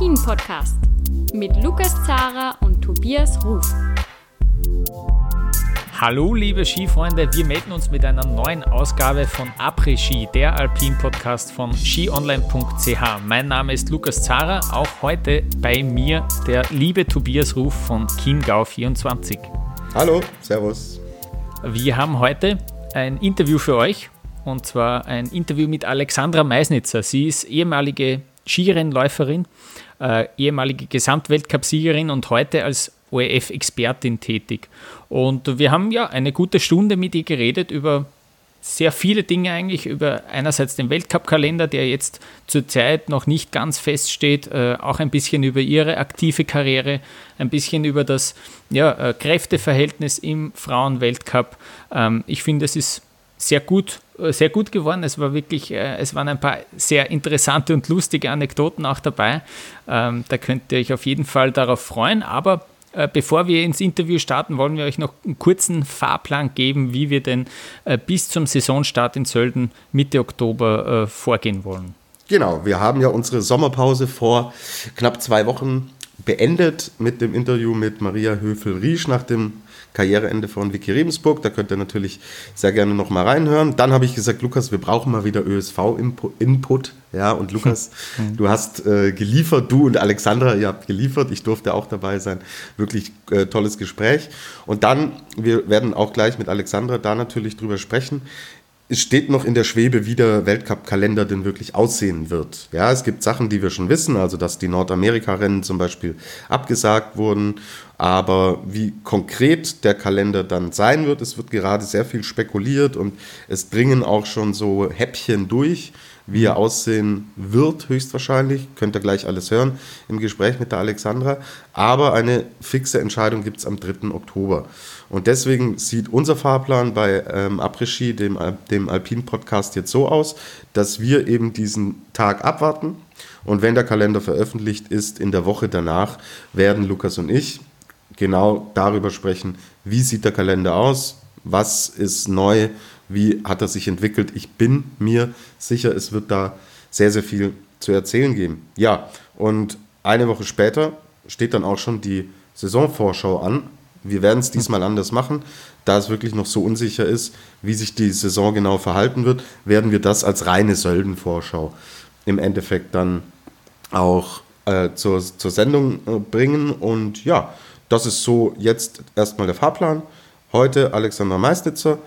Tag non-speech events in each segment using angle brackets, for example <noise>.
Après-Ski, der Alpin-Podcast mit Lukas Zara und Tobias Ruf. Hallo liebe Skifreunde, wir melden uns mit einer neuen Ausgabe von Après-Ski, der Alpin-Podcast von skionline.ch. Mein Name ist Lukas Zara, auch heute bei mir der liebe Tobias Ruf von Chiemgau24. Hallo, Servus. Wir haben heute ein Interview für euch und zwar ein Interview mit Alexandra Meisnitzer. Sie ist ehemalige Skirennläuferin, äh, ehemalige Gesamtweltcup-Siegerin und heute als ORF-Expertin tätig. Und wir haben ja eine gute Stunde mit ihr geredet über sehr viele Dinge eigentlich, über einerseits den Weltcup-Kalender, der jetzt zurzeit noch nicht ganz feststeht, äh, auch ein bisschen über ihre aktive Karriere, ein bisschen über das ja, äh, Kräfteverhältnis im Frauenweltcup. Ähm, ich finde, es ist sehr gut, äh, sehr gut geworden. Es war wirklich, äh, es waren ein paar sehr interessante und lustige Anekdoten auch dabei. Ähm, da könnt ihr euch auf jeden Fall darauf freuen. Aber äh, bevor wir ins Interview starten, wollen wir euch noch einen kurzen Fahrplan geben, wie wir denn bis zum Saisonstart in Sölden Mitte Oktober vorgehen wollen. Genau, wir haben ja unsere Sommerpause vor knapp zwei Wochen beendet mit dem Interview mit Maria Höfel-Riesch nach dem Karriereende von Vicky Rebensburg. Da könnt ihr natürlich sehr gerne noch mal reinhören. Dann habe ich gesagt, Lukas, wir brauchen mal wieder ÖSV-Input. Ja, und Lukas, <laughs> du hast äh, geliefert, du und Alexandra, ihr habt geliefert. Ich durfte auch dabei sein. Wirklich äh, tolles Gespräch. Und dann, wir werden auch gleich mit Alexandra da natürlich drüber sprechen es steht noch in der Schwebe, wie der Weltcup-Kalender denn wirklich aussehen wird. Ja, es gibt Sachen, die wir schon wissen, also dass die Nordamerika-Rennen zum Beispiel abgesagt wurden, aber wie konkret der Kalender dann sein wird, es wird gerade sehr viel spekuliert und es dringen auch schon so Häppchen durch, wie er aussehen wird, höchstwahrscheinlich. Könnt ihr gleich alles hören im Gespräch mit der Alexandra. Aber eine fixe Entscheidung gibt es am 3. Oktober. Und deswegen sieht unser Fahrplan bei ähm, Après-Ski, dem, dem Alpin-Podcast, jetzt so aus, dass wir eben diesen Tag abwarten. Und wenn der Kalender veröffentlicht ist, in der Woche danach werden Lukas und ich genau darüber sprechen, wie sieht der Kalender aus, was ist neu, wie hat er sich entwickelt. Ich bin mir sicher, es wird da sehr, sehr viel zu erzählen geben. Ja, und eine Woche später steht dann auch schon die Saisonvorschau an. Wir werden es diesmal anders machen. Da es wirklich noch so unsicher ist, wie sich die Saison genau verhalten wird, werden wir das als reine Söldenvorschau im Endeffekt dann auch äh, zur, zur Sendung äh, bringen. Und ja, das ist so jetzt erstmal der Fahrplan. Heute Alexander Meisnitzer.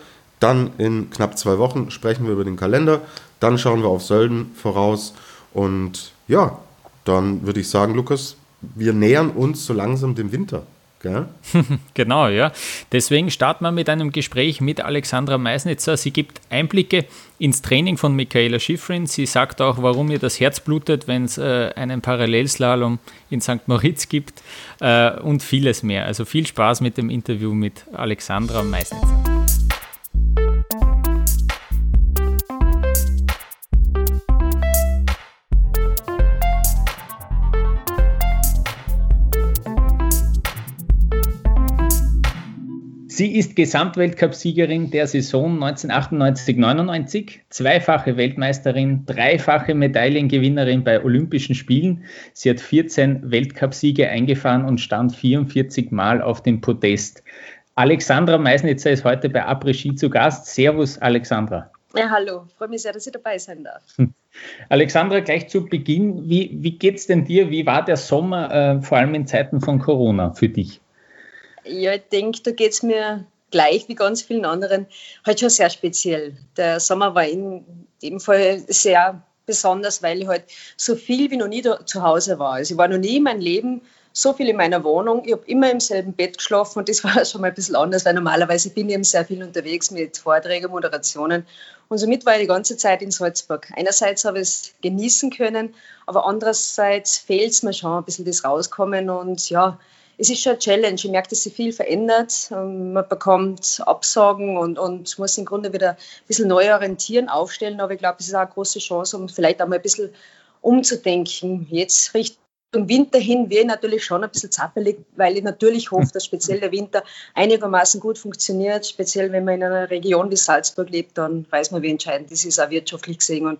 Dann in knapp zwei Wochen sprechen wir über den Kalender. Dann schauen wir auf Sölden voraus. Und ja, dann würde ich sagen, Lukas, wir nähern uns so langsam dem Winter. <laughs> genau, ja. Deswegen starten wir mit einem Gespräch mit Alexandra Meisnitzer. Sie gibt Einblicke ins Training von Michaela Schifrin. Sie sagt auch, warum ihr das Herz blutet, wenn es äh, einen Parallelslalom in St. Moritz gibt äh, und vieles mehr. Also viel Spaß mit dem Interview mit Alexandra Meisnitzer. Sie ist Gesamtweltcup-Siegerin der Saison 1998-99, zweifache Weltmeisterin, dreifache Medaillengewinnerin bei Olympischen Spielen. Sie hat 14 Weltcup-Siege eingefahren und stand 44 Mal auf dem Podest. Alexandra Meisnitzer ist heute bei Après-Ski zu Gast. Servus, Alexandra. Ja, hallo, freue mich sehr, dass ich dabei sein darf. Alexandra, gleich zu Beginn, wie, wie geht es denn dir? Wie war der Sommer, äh, vor allem in Zeiten von Corona, für dich? Ja, ich denke, da geht es mir gleich wie ganz vielen anderen halt schon sehr speziell. Der Sommer war in dem Fall sehr besonders, weil ich halt so viel wie noch nie zu Hause war. Also ich war noch nie in meinem Leben so viel in meiner Wohnung. Ich habe immer im selben Bett geschlafen und das <laughs> war schon mal ein bisschen anders, weil normalerweise bin ich eben sehr viel unterwegs mit Vorträgen, Moderationen. Und somit war ich die ganze Zeit in Salzburg. Einerseits habe ich es genießen können, aber andererseits fehlt es mir schon ein bisschen das Rauskommen und ja, es ist schon eine Challenge. Ich merke, dass sich viel verändert. Ähm, man bekommt Absagen und, und muss im Grunde wieder ein bisschen neu orientieren, aufstellen. Aber ich glaube, es ist auch eine große Chance, um vielleicht auch mal ein bisschen umzudenken. Jetzt Richtung Winter hin wäre ich natürlich schon ein bisschen zappelig, weil ich natürlich hoffe, dass speziell der Winter einigermaßen gut funktioniert. Speziell wenn man in einer Region wie Salzburg lebt, dann weiß man, wie entscheidend das ist, auch wirtschaftlich gesehen. Und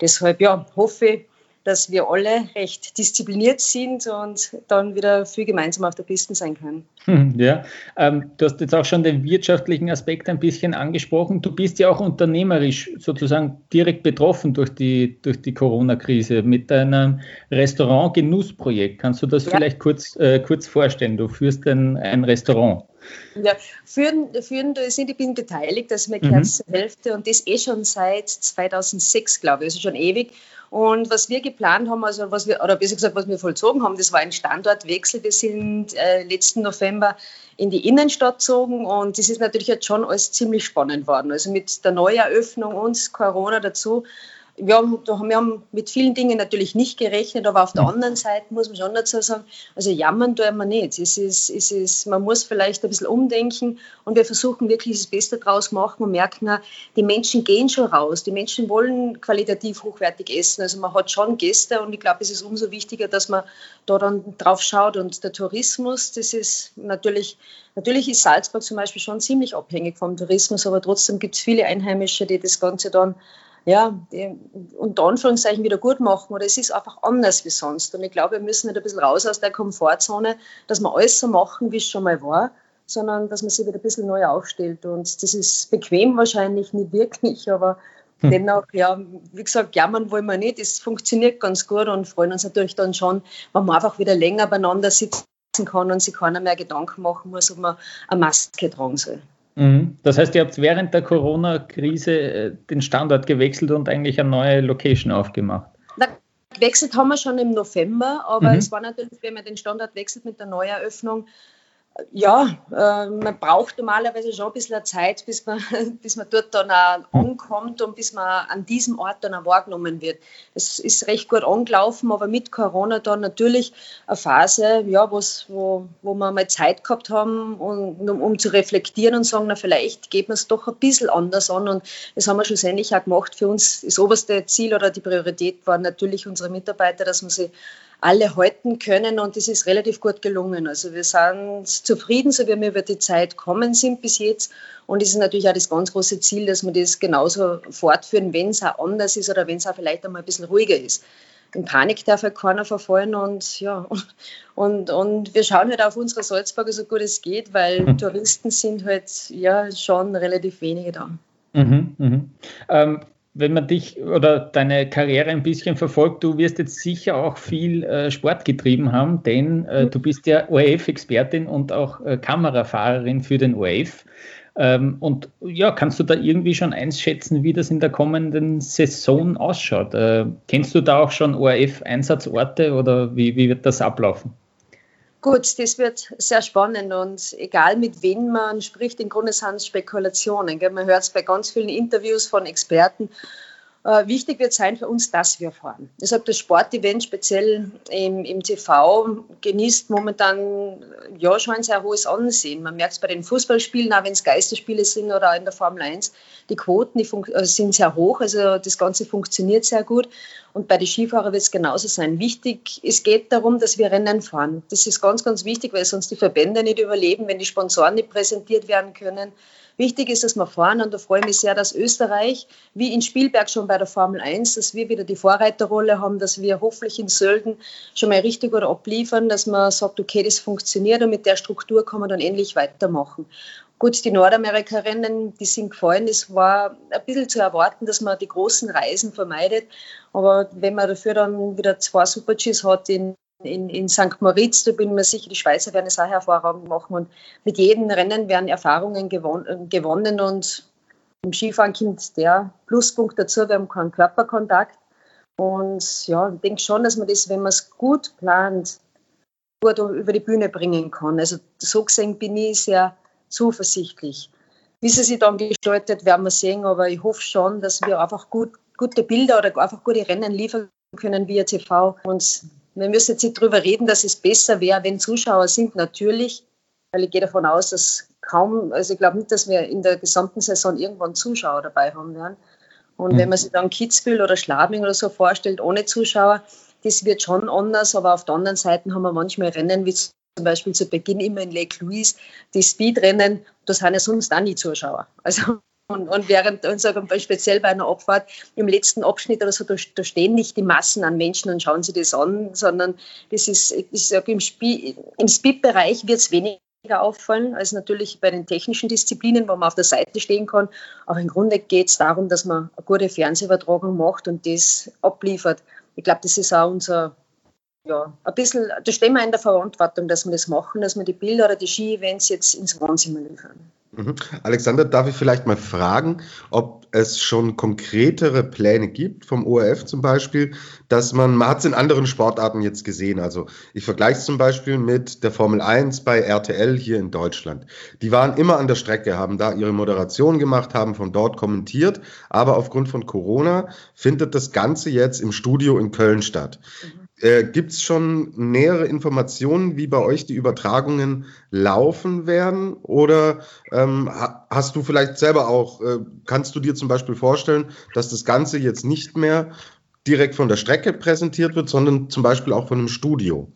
deshalb, ja, hoffe ich, dass wir alle recht diszipliniert sind und dann wieder viel gemeinsam auf der Piste sein können. Hm, ja, ähm, du hast jetzt auch schon den wirtschaftlichen Aspekt ein bisschen angesprochen. Du bist ja auch unternehmerisch sozusagen direkt betroffen durch die, durch die Corona-Krise mit deinem Restaurant-Genussprojekt. Kannst du das ja. vielleicht kurz, äh, kurz vorstellen? Du führst ein, ein Restaurant. Ja, führen, führen sind, ich bin beteiligt, das ist meine mhm. Hälfte und das eh schon seit 2006, glaube ich, also schon ewig. Und was wir geplant haben, also was wir, oder besser gesagt, was wir vollzogen haben, das war ein Standortwechsel. Wir sind äh, letzten November in die Innenstadt gezogen und das ist natürlich jetzt schon alles ziemlich spannend worden. Also mit der Neueröffnung und Corona dazu ja, wir haben mit vielen Dingen natürlich nicht gerechnet, aber auf der anderen Seite muss man schon dazu sagen, also jammern tun wir nicht. Es ist, es ist, man muss vielleicht ein bisschen umdenken und wir versuchen wirklich das Beste draus machen und merken, die Menschen gehen schon raus, die Menschen wollen qualitativ hochwertig essen. Also man hat schon Gäste und ich glaube, es ist umso wichtiger, dass man da dann drauf schaut. Und der Tourismus, das ist natürlich, natürlich ist Salzburg zum Beispiel schon ziemlich abhängig vom Tourismus, aber trotzdem gibt es viele Einheimische, die das Ganze dann ja, unter Anführungszeichen wieder gut machen oder es ist einfach anders wie sonst. Und ich glaube, wir müssen nicht ein bisschen raus aus der Komfortzone, dass wir alles so machen, wie es schon mal war, sondern dass man sich wieder ein bisschen neu aufstellt. Und das ist bequem wahrscheinlich nicht wirklich, aber hm. dennoch, ja, wie gesagt, jammern wollen wir nicht. Es funktioniert ganz gut und freuen uns natürlich dann schon, wenn man einfach wieder länger beieinander sitzen kann und sich keiner mehr Gedanken machen muss, ob man eine Maske tragen soll. Mhm. Das heißt, ihr habt während der Corona-Krise äh, den Standort gewechselt und eigentlich eine neue Location aufgemacht. Na, gewechselt haben wir schon im November, aber mhm. es war natürlich, wenn man den Standort wechselt mit der Neueröffnung, ja, äh, man braucht normalerweise schon ein bisschen Zeit, bis man, <laughs> bis man dort dann auch ankommt und bis man an diesem Ort dann auch wahrgenommen wird. Es ist recht gut angelaufen, aber mit Corona dann natürlich eine Phase, ja, wo, wo wir mal Zeit gehabt haben, um, um zu reflektieren und sagen, na, vielleicht geht man es doch ein bisschen anders an. Und das haben wir schlussendlich auch gemacht. Für uns das oberste Ziel oder die Priorität waren natürlich unsere Mitarbeiter, dass man sie alle halten können und das ist relativ gut gelungen. Also wir sind zufrieden, so wie wir über die Zeit kommen sind bis jetzt und es ist natürlich auch das ganz große Ziel, dass wir das genauso fortführen, wenn es auch anders ist oder wenn es auch vielleicht einmal ein bisschen ruhiger ist. In Panik darf halt keiner verfallen und ja, <laughs> und, und wir schauen halt auf unsere Salzburger so gut es geht, weil mhm. Touristen sind halt ja schon relativ wenige da. Mhm, mh. ähm, wenn man dich oder deine Karriere ein bisschen verfolgt, du wirst jetzt sicher auch viel äh, Sport getrieben haben, denn äh, du bist ja ORF-Expertin und auch äh, Kamerafahrerin für den ORF. Ähm, und ja, kannst du da irgendwie schon einschätzen, wie das in der kommenden Saison ausschaut? Äh, kennst du da auch schon ORF-Einsatzorte oder wie, wie wird das ablaufen? Gut, das wird sehr spannend und egal mit wem man spricht, im Grunde sind es Spekulationen. Gell? Man hört es bei ganz vielen Interviews von Experten äh, wichtig wird sein für uns, dass wir fahren. Sage, das Sportevent speziell im, im TV genießt momentan ja schon ein sehr hohes Ansehen. Man merkt es bei den Fußballspielen, auch wenn es Geisterspiele sind oder in der Formel 1, die Quoten die äh, sind sehr hoch, also das Ganze funktioniert sehr gut. Und bei den Skifahrern wird es genauso sein. Wichtig, es geht darum, dass wir Rennen fahren. Das ist ganz, ganz wichtig, weil sonst die Verbände nicht überleben, wenn die Sponsoren nicht präsentiert werden können Wichtig ist, dass wir fahren und da freue ich mich sehr, dass Österreich, wie in Spielberg schon bei der Formel 1, dass wir wieder die Vorreiterrolle haben, dass wir hoffentlich in Sölden schon mal richtig oder abliefern, dass man sagt, okay, das funktioniert und mit der Struktur kann man dann endlich weitermachen. Gut, die Nordamerika-Rennen, die sind gefallen. Es war ein bisschen zu erwarten, dass man die großen Reisen vermeidet. Aber wenn man dafür dann wieder zwei Super-Gs hat in in, in St. Moritz, da bin ich mir sicher, die Schweizer werden es auch hervorragend machen. Und mit jedem Rennen werden Erfahrungen gewon gewonnen und im Skifahren kommt der Pluspunkt dazu, wir haben keinen Körperkontakt. Und ja, ich denke schon, dass man das, wenn man es gut plant, gut über die Bühne bringen kann. Also so gesehen bin ich sehr zuversichtlich. Wie sie sich dann gestaltet, werden wir sehen, aber ich hoffe schon, dass wir einfach gut, gute Bilder oder einfach gute Rennen liefern können via TV und wir müssen jetzt nicht darüber reden, dass es besser wäre, wenn Zuschauer sind, natürlich, weil ich gehe davon aus, dass kaum, also ich glaube nicht, dass wir in der gesamten Saison irgendwann Zuschauer dabei haben werden. Und mhm. wenn man sich dann Kitzbühel oder Schladming oder so vorstellt, ohne Zuschauer, das wird schon anders, aber auf der anderen Seite haben wir manchmal Rennen, wie zum Beispiel zu Beginn immer in Lake Louise, die Speedrennen, da sind ja sonst auch nie Zuschauer. Also Und, und während, und sagen speziell bei einer Abfahrt, im letzten Abschnitt oder so, da, da, stehen nicht die Massen an Menschen und schauen sich das an, sondern das ist, ich sage, im, im Speed-Bereich wird es weniger auffallen als natürlich bei den technischen Disziplinen, wo man auf der Seite stehen kann. Aber im Grunde geht es darum, dass man eine gute Fernsehübertragung macht und das abliefert. Ich glaube, das ist auch unser, ja, ein bisschen, da stehen wir in der Verantwortung, dass wir das machen, dass wir die Bilder oder die Ski-Events jetzt ins Wohnzimmer liefern. Mhm. Alexander, darf ich vielleicht mal fragen, ob es schon konkretere Pläne gibt, vom ORF zum Beispiel, dass man, man hat es in anderen Sportarten jetzt gesehen, also ich vergleiche es zum Beispiel mit der Formel 1 bei RTL hier in Deutschland. Die waren immer an der Strecke, haben da ihre Moderation gemacht, haben von dort kommentiert, aber aufgrund von Corona findet das Ganze jetzt im Studio in Köln statt. Mhm. Äh, Gibt es schon nähere Informationen, wie bei euch die Übertragungen laufen werden? Oder ähm, hast du vielleicht selber auch, äh, kannst du dir zum Beispiel vorstellen, dass das Ganze jetzt nicht mehr direkt von der Strecke präsentiert wird, sondern zum Beispiel auch von einem Studio?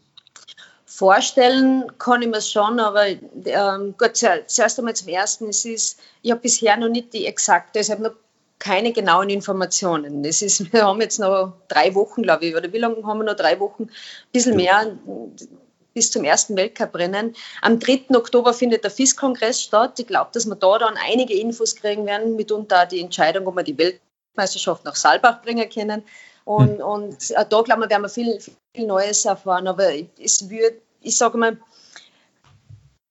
Vorstellen kann ich mir schon, aber ähm, gut, zuerst einmal zum Ersten, es ist, ich habe bisher noch nicht die exakte, ich habe noch keine genauen Informationen. Das ist, wir haben jetzt noch drei Wochen, glaube ich, oder wie lange haben wir noch? Drei Wochen, ein bisschen mehr bis zum ersten Weltcuprennen. Am 3. Oktober findet der FIS-Kongress statt. Ich glaube, dass wir da dann einige Infos kriegen werden, mitunter die Entscheidung, ob wir die Weltmeisterschaft nach Saalbach bringen können. Und, hm. und da, glaube ich, werden wir viel, viel Neues erfahren. Aber es wird, ich sage mal,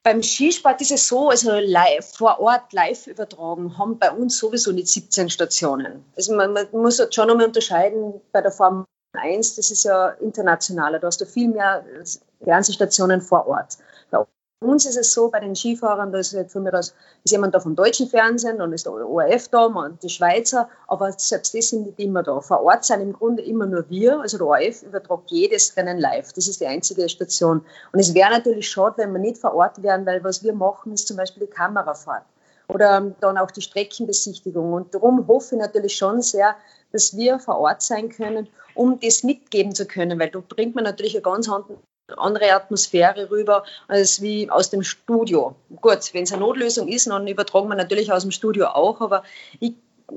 beim Skisport ist es so, also live, vor Ort live übertragen, haben bei uns sowieso nicht 17 Stationen. Also man, man muss halt schon nochmal unterscheiden bei der Formel 1, das ist ja internationaler, da hast du viel mehr Fernsehstationen vor Ort. Uns ist es so, bei den Skifahrern, da ist, jetzt ist jemand da vom deutschen Fernsehen, dann ist der ORF da, und die Schweizer, aber selbst die sind nicht immer da. Vor Ort sind im Grunde immer nur wir, also der ORF übertragt jedes Rennen live. Das ist die einzige Station. Und es wäre natürlich schade, wenn wir nicht vor Ort wären, weil was wir machen, ist zum Beispiel die Kamerafahrt oder dann auch die Streckenbesichtigung. Und darum hoffe ich natürlich schon sehr, dass wir vor Ort sein können, um das mitgeben zu können, weil da bringt man natürlich eine ganz andere Atmosphäre rüber als wie aus dem Studio. Gut, wenn es eine Notlösung ist, dann übertragen wir natürlich aus dem Studio auch, aber ich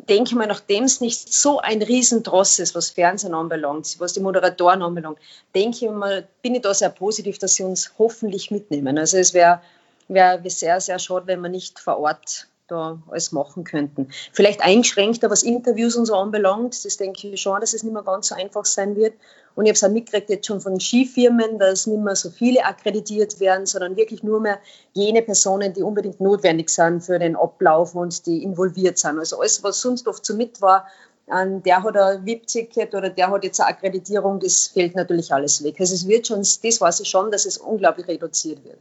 denke mal, nachdem es nicht so ein Riesendross ist, was Fernsehen anbelangt, was die Moderatoren anbelangt, denke ich mal, bin ich da sehr positiv, dass sie uns hoffentlich mitnehmen. Also es wäre wär sehr, sehr schade, wenn wir nicht vor Ort da alles machen könnten. Vielleicht eingeschränkter, was Interviews und so anbelangt. Das denke ich schon, dass es nicht mehr ganz so einfach sein wird. Und ich habe es auch mitgekriegt jetzt schon von Skifirmen, dass nicht mehr so viele akkreditiert werden, sondern wirklich nur mehr jene Personen, die unbedingt notwendig sind für den Ablauf und die involviert sind. Also alles, was sonst oft so mit war, der hat ein VIP-Ticket oder der hat jetzt eine Akkreditierung, das fällt natürlich alles weg. Also es wird schon, das weiß ich schon, dass es unglaublich reduziert wird.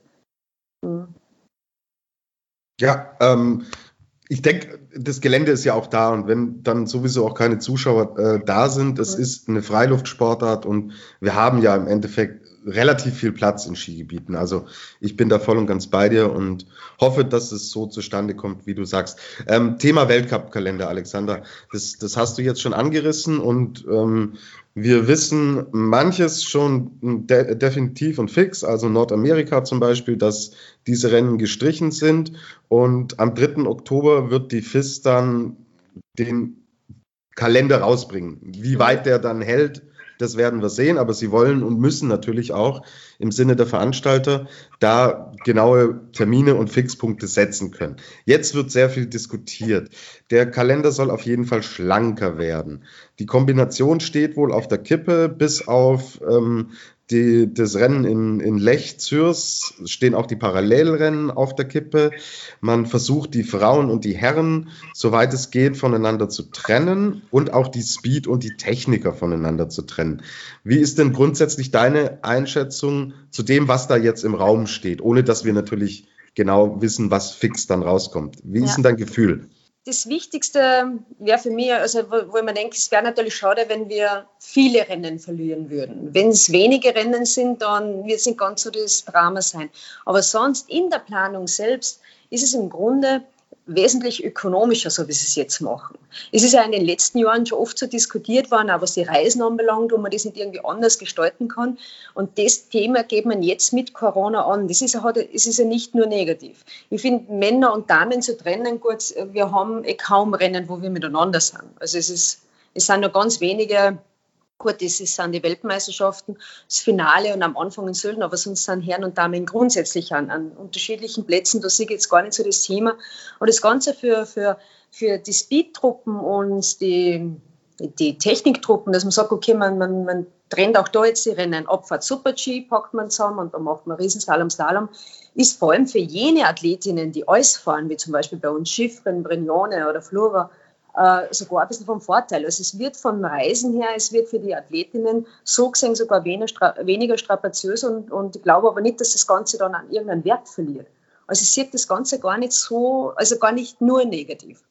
Ja, ähm, ich denke, das Gelände ist ja auch da und wenn dann sowieso auch keine Zuschauer äh, da sind, es ist eine Freiluftsportart und wir haben ja im Endeffekt relativ viel Platz in Skigebieten. Also ich bin da voll und ganz bei dir und hoffe, dass es so zustande kommt, wie du sagst. Ähm, Thema Weltcup-Kalender, Alexander, das, das hast du jetzt schon angerissen und ähm, wir wissen manches schon de definitiv und fix, also Nordamerika zum Beispiel, dass diese Rennen gestrichen sind. Und am 3. Oktober wird die FIS dann den Kalender rausbringen. Wie weit der dann hält, das werden wir sehen, aber sie wollen und müssen natürlich auch im Sinne der Veranstalter da genaue Termine und Fixpunkte setzen können. Jetzt wird sehr viel diskutiert. Der Kalender soll auf jeden Fall schlanker werden. Die Kombination steht wohl auf der Kippe, bis auf ähm, die, das Rennen in, in Lech, Zürs, stehen auch die Parallelrennen auf der Kippe. Man versucht, die Frauen und die Herren, soweit es geht, voneinander zu trennen und auch die Speed und die Techniker voneinander zu trennen. Wie ist denn grundsätzlich deine Einschätzung zu dem, was da jetzt im Raum steht, ohne dass wir natürlich genau wissen, was fix dann rauskommt? Wie ja. ist denn dein Gefühl? Das Wichtigste wäre für mich, also wo, wo man denkt, es wäre natürlich schade, wenn wir viele Rennen verlieren würden. Wenn es wenige Rennen sind, dann wird es nicht ganz so das Drama sein. Aber sonst in der Planung selbst ist es im Grunde wesentlich ökonomischer, so wie sie es jetzt machen. Es ist ja in den letzten Jahren schon oft so diskutiert worden, auch was die Reisen anbelangt, wo man das nicht irgendwie anders gestalten kann. Und das Thema geht man jetzt mit Corona an. Das ist es ist ja nicht nur negativ. Ich finde, Männer und Damen zu trennen, gut, wir haben eh kaum Rennen, wo wir miteinander sind. Also es ist, es sind nur ganz wenige Gut, das sind die Weltmeisterschaften, das Finale und am Anfang in Sölden, aber sonst sind Herren und Damen grundsätzlich an, an unterschiedlichen Plätzen. Da sehe ich jetzt gar nicht so das Thema. Und das Ganze für, für, für die Speed-Truppen und die, die Techniktruppen, dass man sagt, okay, man, man, man trennt auch da jetzt die Rennen. Abfahrt Super-G packt man zusammen und dann macht man Riesenslalom, Slalom, ist vor allem für jene Athletinnen, die alles fahren, wie zum Beispiel bei uns Schiffrin, Brignone oder Flora, äh, sogar ein bisschen vom Vorteil. Also es wird vom Reisen her, es wird für die Athletinnen so gesehen sogar weniger, weniger strapaziös und, und ich glaube aber nicht, dass das Ganze dann an irgendeinen Wert verliert. Also ich sehe das Ganze gar nicht so, also gar nicht nur negativ,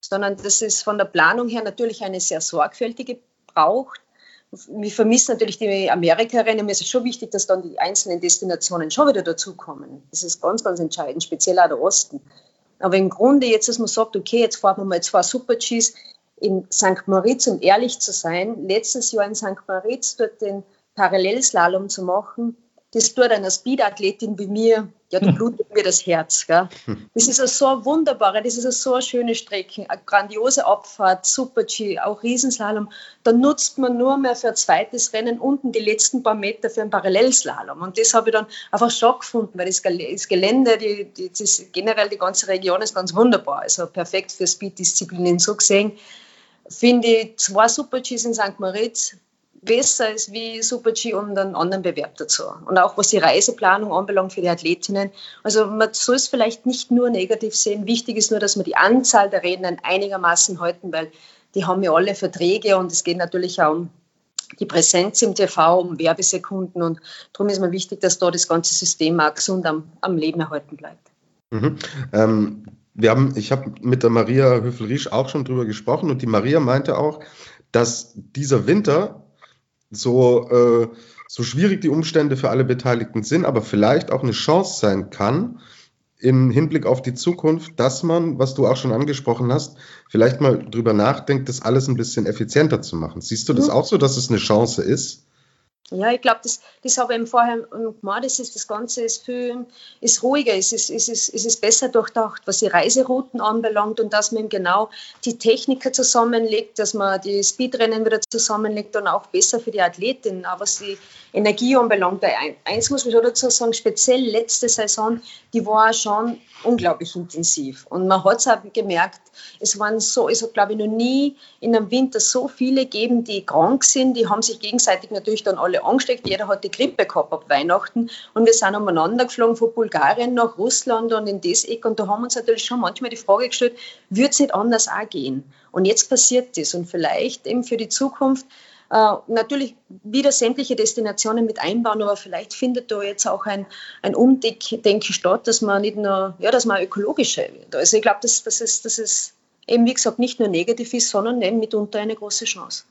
sondern das ist von der Planung her natürlich eine sehr sorgfältige braucht. Wir vermissen natürlich die Amerika-Rennen. Mir ist es schon wichtig, dass dann die einzelnen Destinationen schon wieder dazukommen. Das ist ganz, ganz entscheidend, speziell auch der Osten. Aber im Grunde jetzt, dass man sagt, okay, jetzt fahren wir mal zwei Super-Gs in St. Moritz, um ehrlich zu sein, letztes Jahr in St. Moritz dort den Parallelslalom zu machen, das tut einer Speedathletin wie mir, ja, da hm. blutet mir das Herz. Gell? Hm. Das ist eine so wunderbare, das ist eine so schöne Strecke, eine grandiose Abfahrt, Super-G, auch Riesenslalom. Da nutzt man nur mehr für ein zweites Rennen unten die letzten paar Meter für einen Parallelslalom. Und das habe ich dann einfach schon gefunden, weil das, Gelände, die, die, das, generell die ganze Region ist ganz wunderbar, also perfekt für Speed-Disziplinen. So gesehen finde ich zwei Super-Gs in St. Moritz, besser ist wie Super-G und einen anderen Bewerb dazu. Und auch was die Reiseplanung anbelangt für die Athletinnen. Also man soll es vielleicht nicht nur negativ sehen. Wichtig ist nur, dass wir die Anzahl der Redner einigermaßen halten, weil die haben ja alle Verträge und es geht natürlich auch um die Präsenz im TV, um Werbesekunden und darum ist mir wichtig, dass da das ganze System auch gesund am, am Leben erhalten bleibt. Mhm. Ähm, wir haben, ich habe mit der Maria Höfel-Riesch auch schon drüber gesprochen und die Maria meinte auch, dass dieser Winter so, äh, so schwierig die Umstände für alle Beteiligten sind, aber vielleicht auch eine Chance sein kann, im Hinblick auf die Zukunft, dass man, was du auch schon angesprochen hast, vielleicht mal drüber nachdenkt, das alles ein bisschen effizienter zu machen. Siehst du das auch so, dass es eine Chance ist? Ja, ich glaube, das, das habe ich eben vorher gemacht. Das, ist, das Ganze ist viel ist ruhiger, es ist, es, ist, ist besser durchdacht, was die Reiserouten anbelangt und dass man genau die Techniker zusammenlegt, dass man die Speedrennen wieder zusammenlegt und auch besser für die Athletinnen, auch was die Energie anbelangt. Eins muss man dazu sagen, speziell letzte Saison, die war schon unglaublich intensiv. Und man hat es auch gemerkt, es waren so, es hat glaube ich noch nie in einem Winter so viele gegeben, die krank sind. Die haben sich gegenseitig natürlich dann alle angesteckt. Jeder hat die Grippe gehabt ab Weihnachten. Und wir sind umeinander geflogen von Bulgarien nach Russland und in das Eck. Und da haben uns natürlich schon manchmal die Frage gestellt, würde es nicht anders auch gehen? Und jetzt passiert das. Und vielleicht eben für die Zukunft äh, natürlich wieder sämtliche Destinationen mit einbauen, aber vielleicht findet da jetzt auch ein, ein Umdenken statt, dass man nicht nur, ja, dass man ökologischer wird. Also ich glaube, dass, dass, es, dass es eben, wie gesagt, nicht nur negativ ist, sondern eben mitunter eine große Chance.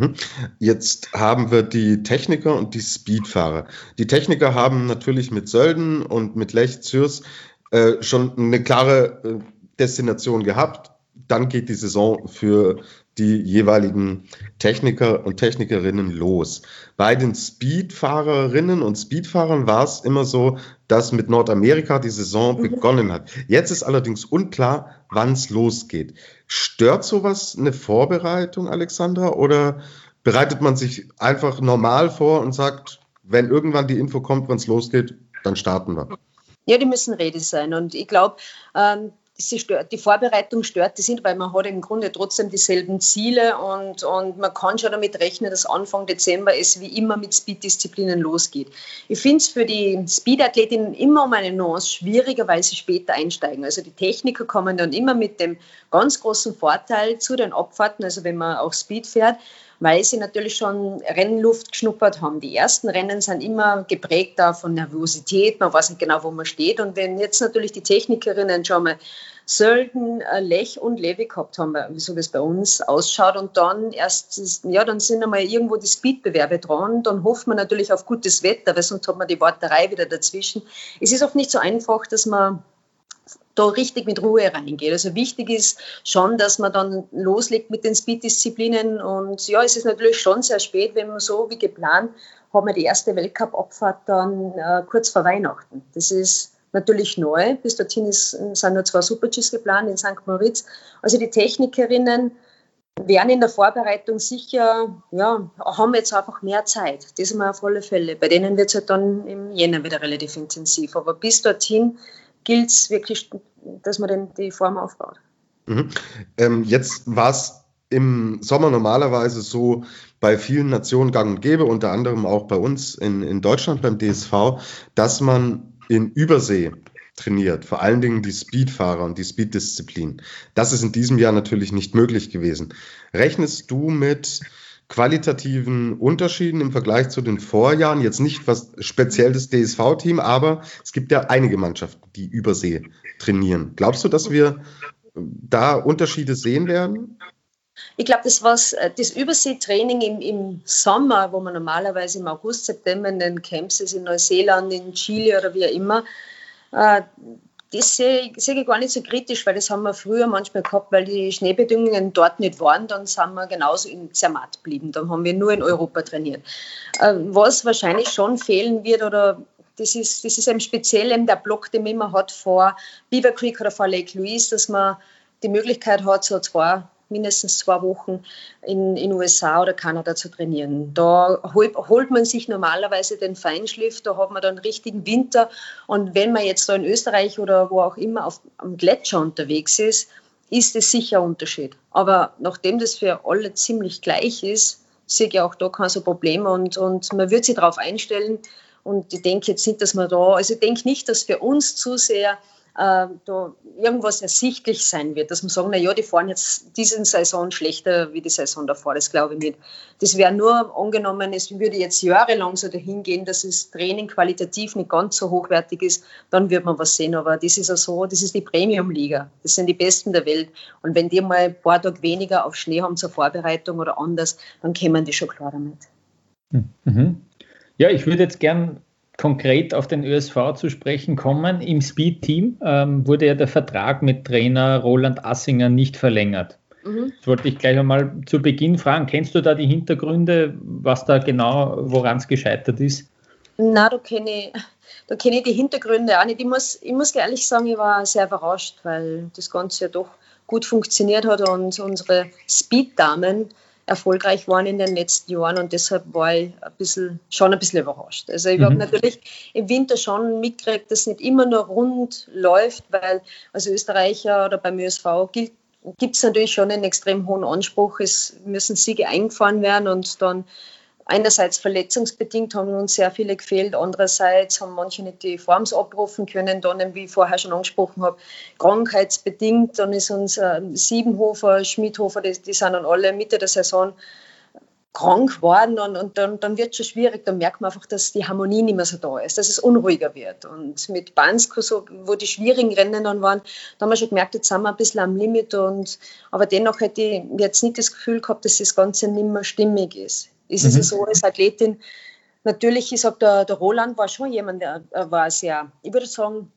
Mhm. Jetzt haben wir die Techniker und die Speedfahrer. Die Techniker haben natürlich mit Sölden und mit Lech Zürs äh, schon eine klare äh, Destination gehabt. Dann geht die Saison für die jeweiligen Techniker und Technikerinnen los. Bei den Speedfahrerinnen und Speedfahrern war es immer so, dass mit Nordamerika die Saison mhm. begonnen hat. Jetzt ist allerdings unklar, wann es losgeht. Stört sowas eine Vorbereitung, Alexandra, oder bereitet man sich einfach normal vor und sagt, wenn irgendwann die Info kommt, wann es losgeht, dann starten wir? Ja, die müssen ready sein. Und ich glaube, ähm, stört, die Vorbereitung stört das nicht, weil man hat im Grunde trotzdem dieselben Ziele und, und man kann schon damit rechnen, dass Anfang Dezember es wie immer mit Speed-Disziplinen losgeht. Ich finde es für die Speed-Athletinnen immer um eine Nuance schwieriger, weil sie später einsteigen. Also die Techniker kommen dann immer mit dem ganz großen Vorteil zu den Abfahrten, also wenn man auch Speed fährt, weil sie natürlich schon Rennluft geschnuppert haben. Die ersten Rennen sind immer geprägt von Nervosität, man weiß nicht genau, wo man steht. Und wenn jetzt natürlich die Technikerinnen schon mal Sölden, äh, Lech und Levi gehabt haben, so wie es bei uns ausschaut. Und dann erst, ja, dann sind einmal irgendwo die Speedbewerbe dran. Dann hofft man natürlich auf gutes Wetter, weil sonst hat man die Warterei wieder dazwischen. Es ist oft nicht so einfach, dass man da richtig mit Ruhe reingeht. Also wichtig ist schon, dass man dann loslegt mit den Speed-Disziplinen und ja, es ist natürlich schon sehr spät, wenn man so wie geplant haben wir die erste Weltcup-Abfahrt dann äh, kurz vor Weihnachten. Das ist natürlich neu. Bis dorthin ist, sind nur zwei Super-Gs geplant in St. Moritz. Also die Technikerinnen werden in der Vorbereitung sicher, ja, haben jetzt einfach mehr Zeit. Das ist mal auf alle Fälle. Bei denen wird es halt dann im Jänner wieder relativ intensiv. Aber bis dorthin gilt es wirklich, dass man den, die Form aufbaut. Mhm. Ähm, jetzt war es im Sommer normalerweise so bei vielen Nationen gang und gäbe, unter anderem auch bei uns in, in Deutschland beim DSV, dass man in Übersee trainiert, vor allen Dingen die Speedfahrer und die Speeddisziplin. Das ist in diesem Jahr natürlich nicht möglich gewesen. Rechnest du mit qualitativen Unterschieden im Vergleich zu den Vorjahren? Jetzt nicht was speziell das DSV-Team, aber es gibt ja einige Mannschaften, die Übersee trainieren. Glaubst du, dass wir da Unterschiede sehen werden? Ich glaube, das was äh, das Überseetraining im, im Sommer, wo man normalerweise im August, September in den Camps ist, in Neuseeland, in Chile oder wie auch immer, äh, das sehe, sehe ich gar nicht so kritisch, weil das haben wir früher manchmal gehabt, weil die Schneebedingungen dort nicht waren, dann sind wir genauso in Zermatt geblieben. Dann haben wir nur in Europa trainiert. Äh, was wahrscheinlich schon fehlen wird oder das ist, das ist eben speziell eben der Block, den man immer hat vor Beaver Creek oder vor Lake Louise, dass man die Möglichkeit hat, so zwei mindestens zwei Wochen in den USA oder Kanada zu trainieren. Da holt, holt, man sich normalerweise den Feinschliff, da hat man dann richtigen Winter. Und wenn man jetzt da in Österreich oder wo auch immer auf, am Gletscher unterwegs ist, ist es sicher ein Unterschied. Aber nachdem das für alle ziemlich gleich ist, sehe ich auch da kein so Problem und, und man wird sich darauf einstellen. Und ich denke jetzt nicht, dass man da, also ich denke nicht, dass für uns zu sehr äh, da irgendwas ersichtlich sein wird, dass man sagen, na ja, die fahren jetzt diese Saison schlechter wie die Saison davor, das glaube ich nicht. Das wäre nur angenommen, es würde jetzt jahrelang so dahin gehen, dass das Training qualitativ nicht ganz so hochwertig ist, dann wird man was sehen, aber das ist ja so, das ist die Premium-Liga, das sind die Besten der Welt und wenn die mal ein paar Tage weniger auf Schnee haben zur Vorbereitung oder anders, dann kämen die schon klar damit. Mhm. Ja, ich würde jetzt gern konkret auf den ÖSV zu sprechen kommen. Im Speed-Team ähm, wurde ja der Vertrag mit Trainer Roland Assinger nicht verlängert. Mhm. Das wollte ich gleich einmal zu Beginn fragen. Kennst du da die Hintergründe, was da genau, woran es gescheitert ist? Na, da kenne ich, da kenn ich die Hintergründe auch nicht. Ich muss, ich muss ehrlich sagen, ich war sehr überrascht, weil das Ganze ja doch gut funktioniert hat und unsere Speed-Damen erfolgreich waren in den letzten Jahren und deshalb war ich ein bisschen, schon ein bisschen überrascht. Also ich mhm. habe natürlich im Winter schon mitgekriegt, dass es nicht immer nur rund läuft, weil als Österreicher oder beim ÖSV gibt es natürlich schon einen extrem hohen Anspruch. Es müssen Siege eingefahren werden und dann einerseits verletzungsbedingt haben uns sehr viele gefehlt, andererseits haben manche nicht die Forms abrufen können, dann, wie ich vorher schon angesprochen habe, krankheitsbedingt, dann ist uns äh, Siebenhofer, Schmidhofer, die, die sind dann alle Mitte der Saison krank geworden und, und dann, dann wird es schon schwierig, dann merkt man einfach, dass die Harmonie nicht mehr so da ist, dass es unruhiger wird. Und mit Bansko, so, wo die schwierigen Rennen dann waren, da haben wir schon gemerkt, jetzt sind wir ein bisschen am Limit. Und, aber dennoch hätte ich jetzt nicht das Gefühl gehabt, dass das Ganze nicht mehr stimmig ist ist mhm. es so als Athletin. Natürlich, ich sage, der, der Roland war schon jemand, der war sehr, ich würde sagen,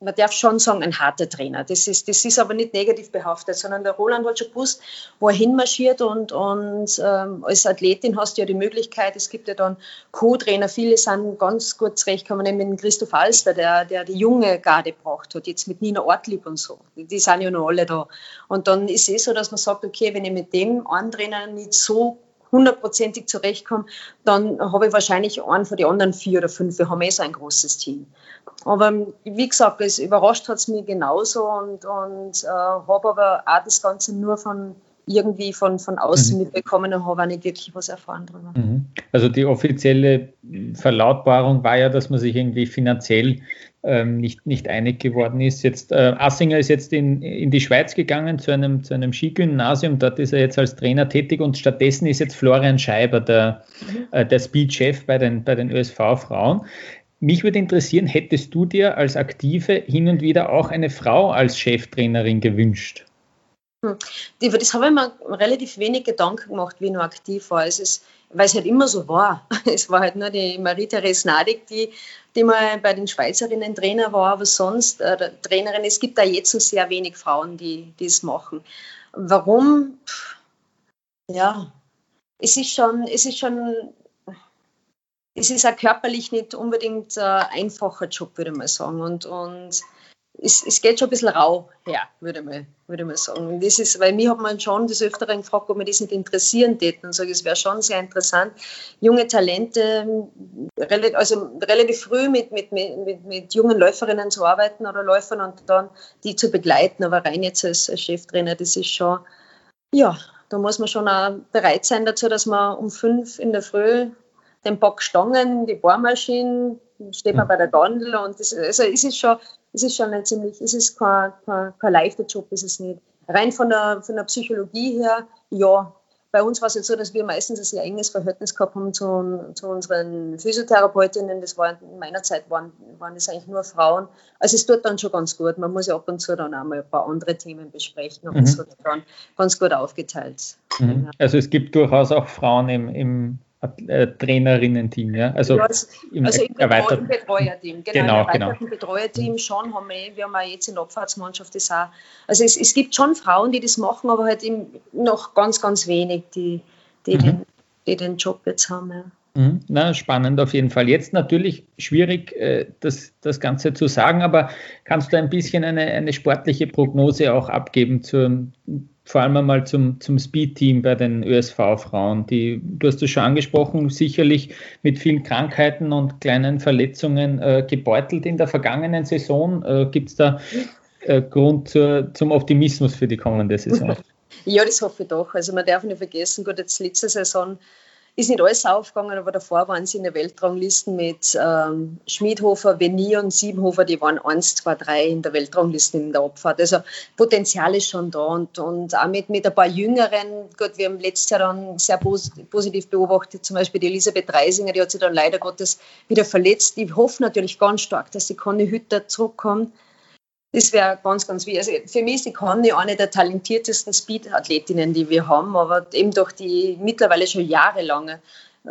man darf schon sagen, ein harter Trainer. Das ist, das ist aber nicht negativ behaftet, sondern der Roland hat schon gewusst, wo er hinmarschiert und, und ähm, als Athletin hast du ja die Möglichkeit, es gibt ja dann Co-Trainer, viele sind ganz gut zurechtgekommen, nämlich mit Christoph Alster, der, der die junge Garde braucht hat, jetzt mit Nina Ortlieb und so. Die, die sind ja noch alle da. Und dann ist es so, dass man sagt, okay, wenn ich mit dem einen Trainer nicht so hundertprozentig zurechtkomme, dann habe ich wahrscheinlich einen von den anderen vier oder fünf. Wir haben eh so ein großes Team. Aber wie gesagt, es überrascht hat es mich genauso und, und äh, habe aber auch das Ganze nur von irgendwie von, von außen mhm. mitbekommen und habe auch nicht wirklich was erfahren darüber. Mhm. Also die offizielle Verlautbarung war ja, dass man sich irgendwie finanziell ähm, nicht, nicht einig geworden ist. Jetzt, äh, Assinger ist jetzt in, in die Schweiz gegangen zu einem, zu einem Skigymnasium. Dort ist er jetzt als Trainer tätig und stattdessen ist jetzt Florian Scheiber der, mhm. äh, der Speed-Chef bei den, bei den ÖSV-Frauen. Mich würde interessieren, hättest du dir als Aktive hin und wieder auch eine Frau als Cheftrainerin gewünscht? Hm. Das habe ich mir relativ wenig Gedanken gemacht, wie ich noch aktiv war. Es ist, weil es halt immer so war. <laughs> Es war halt nur die Marie-Therese Nadig, die, die mal bei den Schweizerinnen Trainer war, aber sonst äh, Trainerin. Es gibt da jetzt so sehr wenig Frauen, die, die es machen. Warum? Ja, es ist schon, es ist schon, es ist auch körperlich nicht unbedingt ein einfacher Job, würde mal sagen. Und, und es, es geht schon ein bisschen rau her, würde mal, würde mal sagen. Das ist, weil mich hat man schon des Öfteren gefragt, ob mir das nicht interessieren täten. Und sage, es wäre schon sehr interessant, junge Talente, also relativ früh mit, mit, mit, mit jungen Läuferinnen zu arbeiten oder Läufern und dann die zu begleiten. Aber rein jetzt als, als Cheftrainer, das ist schon, ja, da muss man schon auch bereit sein dazu, dass man um fünf in der Früh den Bock Stangen, die Bohrmaschinen, steht man bei der Gondel und das, also es ist schon, es ist schon ein ziemlich, es ist kein, kein, kein leichter Job, ist es nicht. Rein von der, von der Psychologie her, ja. Bei uns war es jetzt so, dass wir meistens ein sehr enges Verhältnis gehabt haben zu, zu unseren Physiotherapeutinnen. Das war in meiner Zeit waren, waren das eigentlich nur Frauen. Also es tut dann schon ganz gut. Man muss ja ab und zu dann auch mal ein paar andere Themen besprechen und mhm. das wird dann ganz gut aufgeteilt. Mhm. Also es gibt durchaus auch Frauen im, im äh, Trainerinnen-Team, ja? Also, ja, also im, also im erweiterten Betreuerteam. Genau, genau, im erweiterten genau. Betreuerteam schon haben wir, wir haben auch jetzt in der Abfahrtsmannschaft das auch. Also es, es gibt schon Frauen, die das machen, aber halt noch ganz, ganz wenig, die, die, mhm. den, die den Job jetzt haben. Ja. Mhm. Na, spannend auf jeden Fall. Jetzt natürlich schwierig, äh, das, das Ganze zu sagen, aber kannst du ein bisschen eine, eine sportliche Prognose auch abgeben zum, vor allem einmal zum, zum Speed-Team bei den ÖSV-Frauen. Die, du hast es schon angesprochen, sicherlich mit vielen Krankheiten und kleinen Verletzungen äh, gebeutelt in der vergangenen Saison. Äh, Gibt es da äh, Grund zur, zum Optimismus für die kommende Saison? <laughs> Ja, das hoffe ich doch. Also man darf nicht vergessen, gut, jetzt letzte Saison ist nicht alles aufgegangen, aber davor waren sie in der Weltranglisten mit ähm, Schmiedhofer, Venier und Siebenhofer, die waren 1, 2, 3 in der Weltrangliste in der Abfahrt. Also Potenzial ist schon da und, und auch mit, mit ein paar Jüngeren, gut, wir haben letztes Jahr dann sehr positiv beobachtet, zum Beispiel die Elisabeth Reisinger, die hat sich dann leider Gottes wieder verletzt. Ich hoffe natürlich ganz stark, dass die Conny Hütter zurückkommt das wäre ganz, ganz wichtig. Also für mich ist die Conny eine der talentiertesten Speed-Athletinnen, die wir haben, aber eben durch die mittlerweile schon jahrelange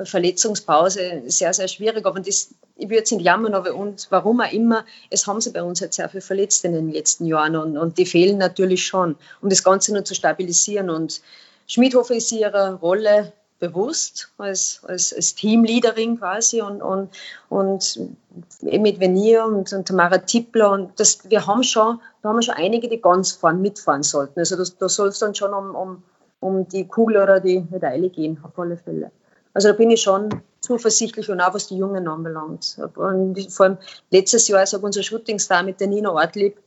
Verletzungspause sehr, sehr schwierig. Aber das, ich würde es nicht jammern, aber und warum auch immer, es haben sie bei uns halt sehr viel verletzt in den letzten Jahren und, und die fehlen natürlich schon, um das Ganze nur zu stabilisieren. Und Schmidhofer ist ihrer Rolle bewusst als, als, als Teamleaderin quasi und, und, und mit Venier und, und Tamara Tippler und das, wir haben schon, da haben wir schon einige, die ganz fahren, mitfahren sollten. Also da soll es dann schon um, um, um die Kugel oder die Medaille gehen, auf alle Fälle. Also da bin ich schon zuversichtlich und auch was die Jungen anbelangt. Und vor allem letztes Jahr, also unser Shootingstar mit der Nina Ortlieb,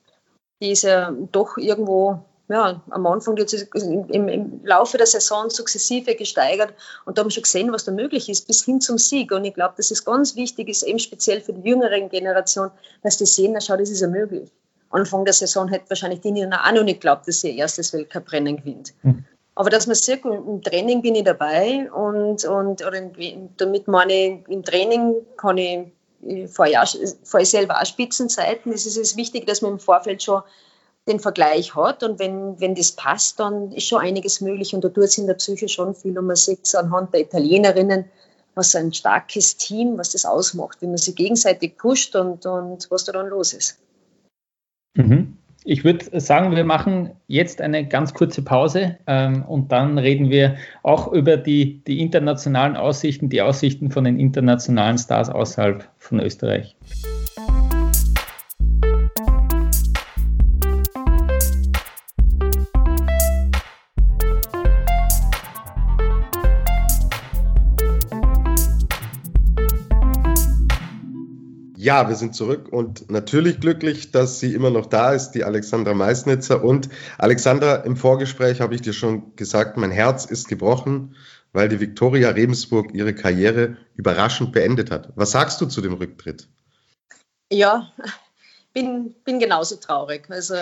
die ist ja doch irgendwo ja, am Anfang jetzt im, im, Laufe der Saison sukzessive gesteigert und da haben wir schon gesehen, was da möglich ist, bis hin zum Sieg. Und ich glaube, dass es ganz wichtig ist, eben speziell für die jüngere Generation, dass die sehen, na schau, das ist ja möglich. Anfang der Saison hätte wahrscheinlich die Nina auch noch nicht geglaubt, dass sie ihr erstes Weltcuprennen gewinnt. Mhm. Aber dass man sieht, im Training bin ich dabei und, und oder in, damit meine, im Training kann ich, ich fahre, ja, fahre ich selber auch Spitzenzeiten. Es ist wichtig, dass man im Vorfeld schon den Vergleich hat und wenn, wenn das passt, dann ist schon einiges möglich und da tut es in der Psyche schon viel und man sieht es anhand der Italienerinnen, was ein starkes Team, was das ausmacht, wie man sich gegenseitig pusht und, und was da dann los ist. Mhm. Ich würde sagen, wir machen jetzt eine ganz kurze Pause ähm, und dann reden wir auch über die, die internationalen Aussichten, die Aussichten von den internationalen Stars außerhalb von Österreich. Ja, wir sind zurück und natürlich glücklich, dass sie immer noch da ist, die Alexandra Meisnitzer. Und Alexandra, im Vorgespräch habe ich dir schon gesagt, mein Herz ist gebrochen, weil die Viktoria Rebensburg ihre Karriere überraschend beendet hat. Was sagst du zu dem Rücktritt? Ja, bin, bin genauso traurig. Also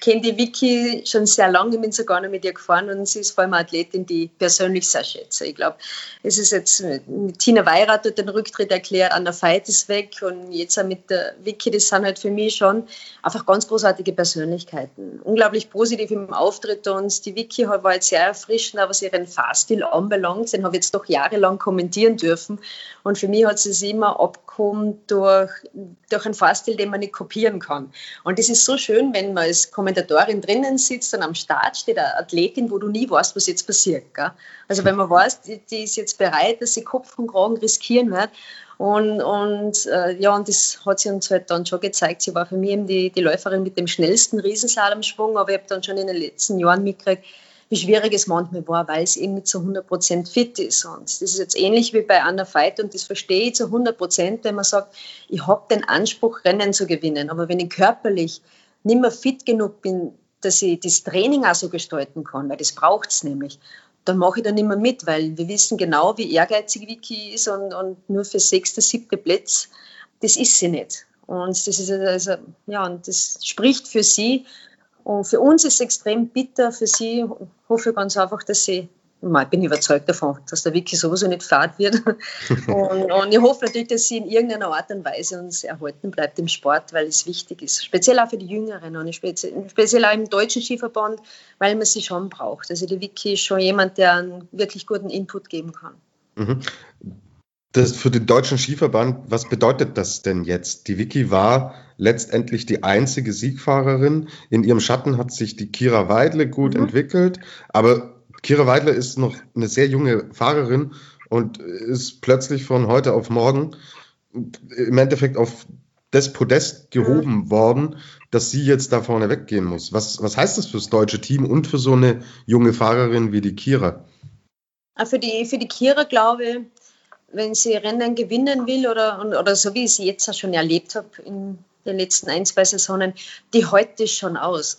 kenne die Vicky schon sehr lange, bin sogar noch mit ihr gefahren und sie ist vor allem eine Athletin, die ich persönlich sehr schätze. Ich glaube, es ist jetzt mit Tina Weirat hat den Rücktritt erklärt, Anna Veit ist weg und jetzt auch mit der Vicky, das sind halt für mich schon einfach ganz großartige Persönlichkeiten. Unglaublich positiv im Auftritt und die Vicky war jetzt sehr erfrischend, was ihren Fahrstil anbelangt. Den habe ich jetzt doch jahrelang kommentieren dürfen und für mich hat sie es immer abgekommen durch, durch einen Fahrstil, den man nicht kopieren kommentieren kann. Und das ist so schön, wenn man als Kommentatorin drinnen sitzt und am Start steht eine Athletin, wo du nie weißt, was jetzt passiert. Gell? Also wenn man weiß, die, die, ist jetzt bereit, dass sie Kopf und Kragen riskieren wird. Und, und äh, ja, und das hat sie uns halt dann schon gezeigt. Sie war für mich eben die, die Läuferin mit dem schnellsten Riesenslalomschwung, aber ich habe dann schon in den letzten Jahren mitgekriegt, wie schwierig es manchmal war, weil es eben nicht zu 100% fit ist. Und das ist jetzt ähnlich wie bei Anna Veit und das verstehe ich zu 100%, wenn man sagt, ich habe den Anspruch, Rennen zu gewinnen, aber wenn ich körperlich nicht mehr fit genug bin, dass ich das Training auch so gestalten kann, weil das braucht es nämlich, dann mache ich da nicht mehr mit, weil wir wissen genau, wie ehrgeizig Vicky ist und, und nur für sechste, siebte Plätze, das ist sie nicht. Und das ist also, ja, und das spricht für sie, und für uns ist es extrem bitter, für sie hoffe ich ganz einfach, dass sie, ich bin überzeugt davon, dass der Wiki sowieso nicht fad wird. <laughs> und, und, ich hoffe natürlich, dass sie in irgendeiner Art und Weise uns erhalten bleibt im Sport, weil es wichtig ist. Speziell auch für die Jüngeren und speziell, speziell auch im deutschen Skiverband, weil man sie schon braucht. Also die Wiki ist schon jemand, der einen wirklich guten Input geben kann. Mhm. Das für den deutschen Skiverband, was bedeutet das denn jetzt? Die Vicky war letztendlich die einzige Siegfahrerin. In ihrem Schatten hat sich die Kira Weidle gut mhm. entwickelt, aber Kira Weidle ist noch eine sehr junge Fahrerin und ist plötzlich von heute auf morgen im Endeffekt auf das Podest gehoben mhm. worden, dass sie jetzt da vorne weggehen muss. Was, was heißt das fürs deutsche Team und für so eine junge Fahrerin wie die Kira? Ah, für die, für die Kira glaube ich, wenn sie Rennen gewinnen will oder, oder so wie ich sie jetzt auch schon erlebt habe in den letzten ein, zwei Saisonen, die das schon aus.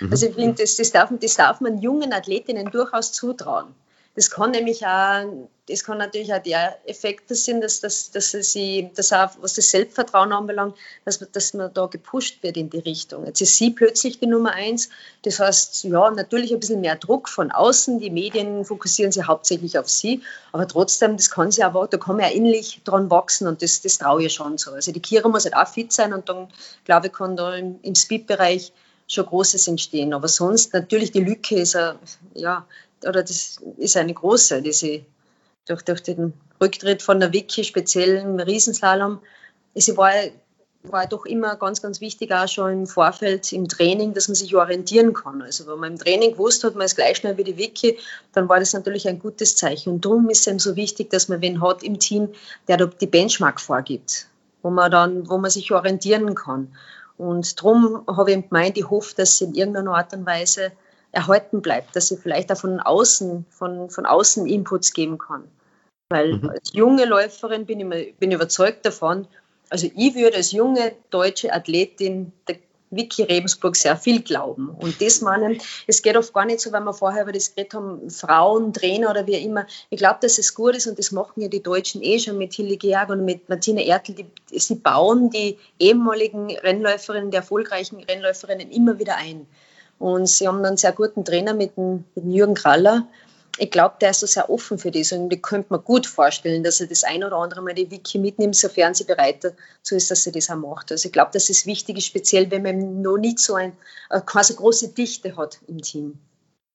Mhm. Also ich finde, das, das, darf, das darf man jungen Athletinnen durchaus zutrauen. Das kann nämlich auch, das kann natürlich auch der Effekt sein, dass, dass, dass sie, dass auch, was das Selbstvertrauen anbelangt, dass, dass man da gepusht wird in die Richtung. Jetzt ist sie plötzlich die Nummer eins. Das heißt, ja, natürlich ein bisschen mehr Druck von außen. Die Medien fokussieren sich hauptsächlich auf sie. Aber trotzdem, das kann sie aber, da kann man ja innerlich dran wachsen und das, das traue ich schon so. Also die Kira muss halt auch fit sein und dann, glaube ich, kann da im, im Speed-Bereich schon Großes entstehen. Aber sonst natürlich die Lücke ist ja, oder das ist eine große, diese, durch, durch den Rücktritt von der Wiki, speziell im Riesenslalom. Es war, war doch immer ganz, ganz wichtig, auch schon im Vorfeld im Training, dass man sich orientieren kann. Also wenn man im Training gewusst hat, man ist gleich schnell wie die Wiki, dann war das natürlich ein gutes Zeichen. Und darum ist es eben so wichtig, dass man wen hat im Team, der die Benchmark vorgibt, wo man dann, wo man sich orientieren kann. Und darum habe ich gemeint, ich hoffe, dass sie in irgendeiner Art und Weise erhalten bleibt, dass sie vielleicht auch von außen, von, von außen Inputs geben kann. Weil mhm. als junge Läuferin bin ich bin überzeugt davon, also ich würde als junge deutsche Athletin der Vicky Rebensburg sehr viel glauben. Und das meinen, es geht oft gar nicht so, weil wir vorher über das geredet haben, Frauen, Trainer oder wie immer. Ich glaube, dass es gut ist und das machen ja die Deutschen eh schon mit Hilde Georg und mit Martina Ertl. Die, sie bauen die ehemaligen Rennläuferinnen, die erfolgreichen Rennläuferinnen immer wieder ein. Und sie haben einen sehr guten Trainer mit dem, mit dem Jürgen Kraller. Ich glaube, der ist so sehr offen für das und ich könnte mir gut vorstellen, dass er das ein oder andere Mal die Wiki mitnimmt, sofern sie bereit dazu ist, dass er das auch macht. Also ich glaube, dass es wichtig ist, speziell wenn man noch nicht so ein, äh, quasi große Dichte hat im Team.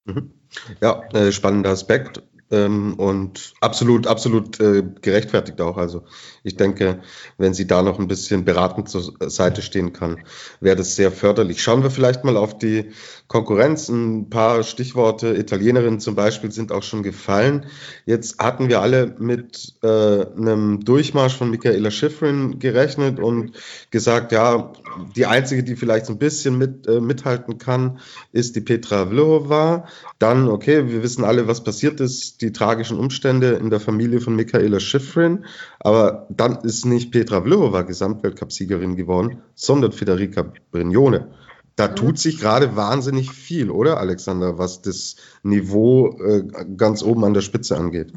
Mhm. Ja, äh, spannender Aspekt ähm, und absolut, absolut äh, gerechtfertigt auch. Also ich denke, wenn sie da noch ein bisschen beratend zur Seite stehen kann, wäre das sehr förderlich. Schauen wir vielleicht mal auf die Konkurrenz. Ein paar Stichworte, Italienerinnen zum Beispiel, sind auch schon gefallen. Jetzt hatten wir alle mit äh, einem Durchmarsch von Michaela Schifrin gerechnet und gesagt, ja, die einzige, die vielleicht so ein bisschen mit, äh, mithalten kann, ist die Petra Vlhova. Dann, okay, wir wissen alle, was passiert ist, die tragischen Umstände in der Familie von Michaela Schifrin. Aber dann ist nicht Petra Vlhova Gesamtweltcupsiegerin geworden, sondern Federica Brignone. Da mhm. tut sich gerade wahnsinnig viel, oder Alexander, was das Niveau äh, ganz oben an der Spitze angeht.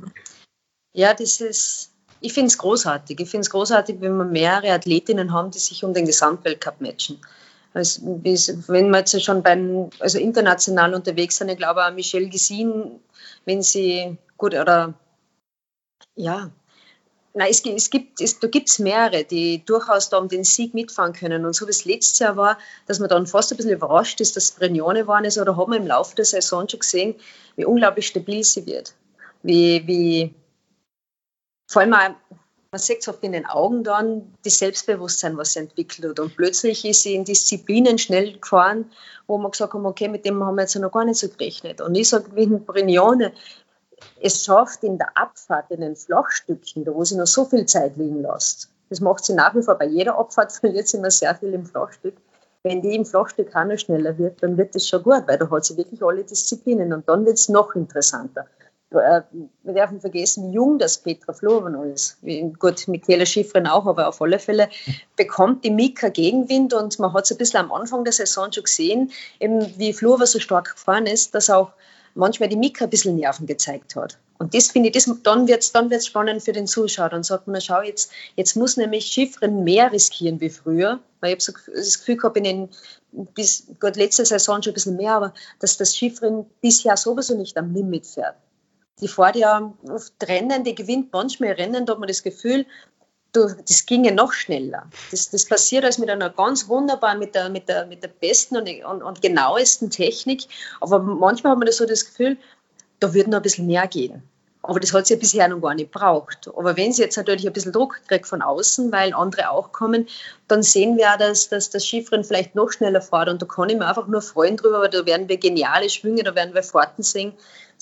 Ja, das ist, ich finde es großartig. Ich finde es großartig, wenn wir mehrere Athletinnen haben, die sich um den Gesamtweltcup matchen. Also, wenn wir jetzt schon beim, also international unterwegs sind, ich glaube auch Michelle Gesin, wenn sie gut oder ja, Nein, es, es gibt, es, da gibt es mehrere, die durchaus da um den Sieg mitfahren können. Und so wie es letztes Jahr war, dass man dann fast ein bisschen überrascht ist, dass Brignone waren ist, oder haben wir im Laufe der Saison schon gesehen, wie unglaublich stabil sie wird. Wie, wie vor allem auch, man sieht es oft in den Augen dann, das Selbstbewusstsein, was sie entwickelt hat. Und plötzlich ist sie in Disziplinen schnell gefahren, wo man gesagt haben, okay, mit dem haben wir jetzt noch gar nicht so gerechnet. Und ich sage, wie ein Brignone, es schafft in der Abfahrt, in den Flachstückchen, da wo sie noch so viel Zeit liegen lässt. Das macht sie nach wie vor bei jeder Abfahrt, <laughs> verliert sie immer sehr viel im Flachstück. Wenn die im Flachstück auch noch schneller wird, dann wird das schon gut, weil da hat sie wirklich alle Disziplinen und dann wird es noch interessanter. Äh, wir dürfen vergessen, wie jung das Petra Florova noch ist. Gut, Michaela Schifrin auch, aber auf alle Fälle <laughs> bekommt die Mika Gegenwind und man hat es ein bisschen am Anfang der Saison schon gesehen, eben wie Florova so stark gefahren ist, dass auch manchmal die Mika ein bisschen Nerven gezeigt hat. Und das finde ich, das, dann wird es dann wird's spannend für den Zuschauer. Dann sagt man, schau, jetzt, jetzt muss nämlich Schiffrin mehr riskieren wie früher. Weil ich habe so das Gefühl gehabt, in den, bis Gott letzte Saison schon ein bisschen mehr, aber dass das Schiffrin bisher sowieso nicht am Limit fährt. Die fährt ja oft Rennen, die gewinnt manchmal Rennen, da hat man das Gefühl, du, das ginge noch schneller. Das, das passiert als mit einer ganz wunderbaren, mit der, mit der, mit der besten und, und, und genauesten Technik. Aber manchmal hat man so das Gefühl, da würde noch ein bisschen mehr gehen. Aber das hat sie ja bisher noch gar nicht braucht. Aber wenn sie jetzt natürlich ein bisschen Druck kriegt von außen, weil andere auch kommen, dann sehen wir auch, dass, dass das Skifahren vielleicht noch schneller fährt. Und da kann ich mir einfach nur freuen drüber, weil da werden wir geniale Schwünge, da werden wir Fahrten sehen.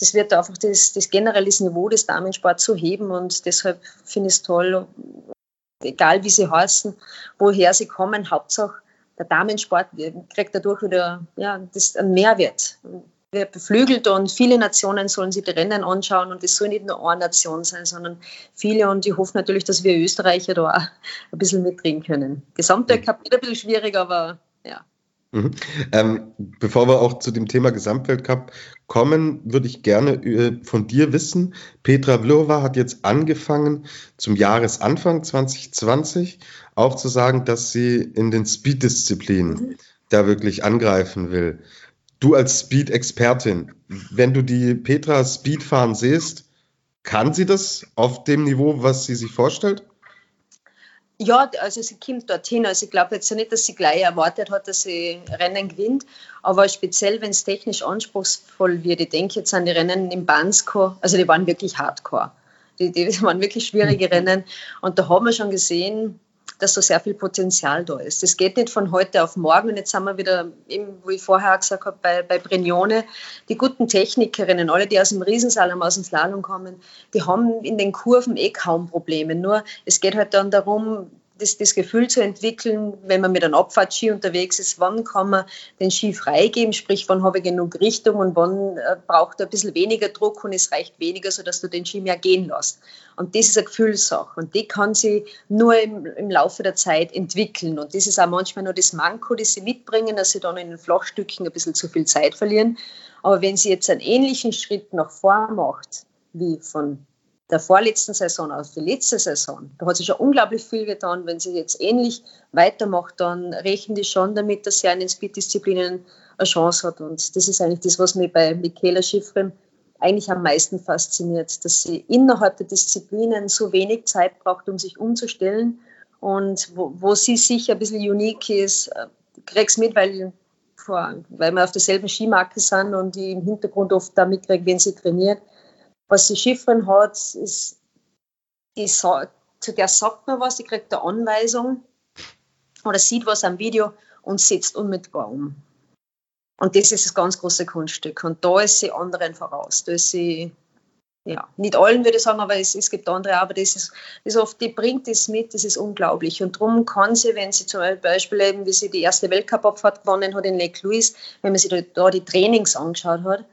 Das wird einfach das, das generelle Niveau des Damensports so heben und deshalb finde ich es toll, egal wie sie heißen, woher sie kommen, Hauptsache der Damensport kriegt dadurch wieder ja, das einen Mehrwert. Wird beflügelt und viele Nationen sollen sich die Rennen anschauen und es soll nicht nur eine Nation sein, sondern viele und ich hoffe natürlich, dass wir Österreicher da auch ein bisschen mitreden können. Gesamtweltcup wird ein bisschen schwierig, aber ja. Mhm. Ähm, bevor wir auch zu dem Thema Gesamtweltcup kommen, würde ich gerne äh, von dir wissen. Petra Vlhova hat jetzt angefangen, zum Jahresanfang 2020 auch zu sagen, dass sie in den Speed-Disziplinen mhm. da wirklich angreifen will. Du als Speed-Expertin, wenn du die Petra Speed fahren siehst, kann sie das auf dem Niveau, was sie sich vorstellt? Ja, also sie kommt dorthin. Also ich glaube jetzt nicht, dass sie gleich erwartet hat, dass sie Rennen gewinnt. Aber speziell, wenn es technisch anspruchsvoll wird, ich denke jetzt an die Rennen im Bansko, also die waren wirklich hardcore. Die, die <laughs> waren wirklich schwierige mhm. Rennen. Und da haben wir schon gesehen, dass da sehr viel Potenzial da ist. Das geht nicht von heute auf morgen. Und jetzt haben wir wieder, eben, wie ich vorher gesagt habe, bei, bei Brignone, die guten Technikerinnen, alle, die aus dem Riesensalon, aus dem Slalom kommen, die haben in den Kurven eh kaum Probleme. Nur es geht halt dann darum, das, das Gefühl zu entwickeln, wenn man mit einem Abfahrtski unterwegs ist, wann kann man den Ski freigeben, sprich, wann habe ich genug Richtung und wann äh, braucht er ein bisschen weniger Druck und es reicht weniger, sodass du den Ski mehr gehen lässt. Und das ist eine Gefühlssache und die kann sie nur im, im Laufe der Zeit entwickeln. Und das ist auch manchmal nur das Manko, das sie mitbringen, dass sie dann in den Flachstücken ein bisschen zu viel Zeit verlieren. Aber wenn sie jetzt einen ähnlichen Schritt nach vor macht, wie von der vorletzten Saison aus die letzte Saison, da hat sich schon unglaublich viel getan. Wenn sie jetzt ähnlich weitermacht, dann rechnen die schon damit, dass sie in den Speed-Disziplinen eine Chance hat. Und das ist eigentlich das, was mich bei Michaela Schifrin eigentlich am meisten fasziniert, dass sie innerhalb der Disziplinen so wenig Zeit braucht, um sich umzustellen. Und wo, wo sie sicher ein bisschen unique ist, äh, krieg's mit, weil, weil wir auf derselben Skimarke sind und die im Hintergrund oft da mitkriegt, wenn sie trainiert was sie Schiffrin hat, ist, die, zu der sagt man was, die kriegt eine Anweisung oder sieht was am Video und setzt unmittelbar um. Und das ist das ganz große Kunststück. Und da ist sie anderen voraus. Da ist sie, ja, nicht allen würde ich sagen, aber es, es gibt andere, aber das ist, das ist oft, die bringt das mit, das ist unglaublich. Und darum kann sie, wenn sie zum Beispiel eben, wie sie die erste Weltcup-Abfahrt gewonnen hat in Lake Louise, wenn man sich da, da die Trainings angeschaut hat,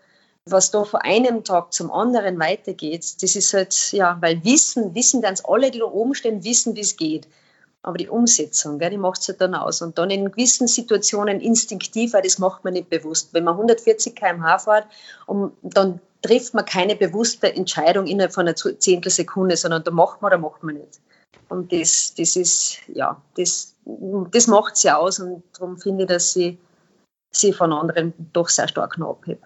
was da von einem Tag zum anderen weitergeht, das ist halt, ja, weil Wissen, Wissen ganz alle, die da oben stehen, wissen, wie es geht. Aber die Umsetzung, gell, die macht es halt dann aus. Und dann in gewissen Situationen instinktiv, weil das macht man nicht bewusst. Wenn man 140 km/h fährt und dann trifft man keine bewusste Entscheidung innerhalb von einer Zehntelsekunde, sondern da macht man oder macht man nicht. Und das, das ist, ja, das, das macht sie aus und darum finde ich, dass sie, sie von anderen doch sehr stark noch abhebt.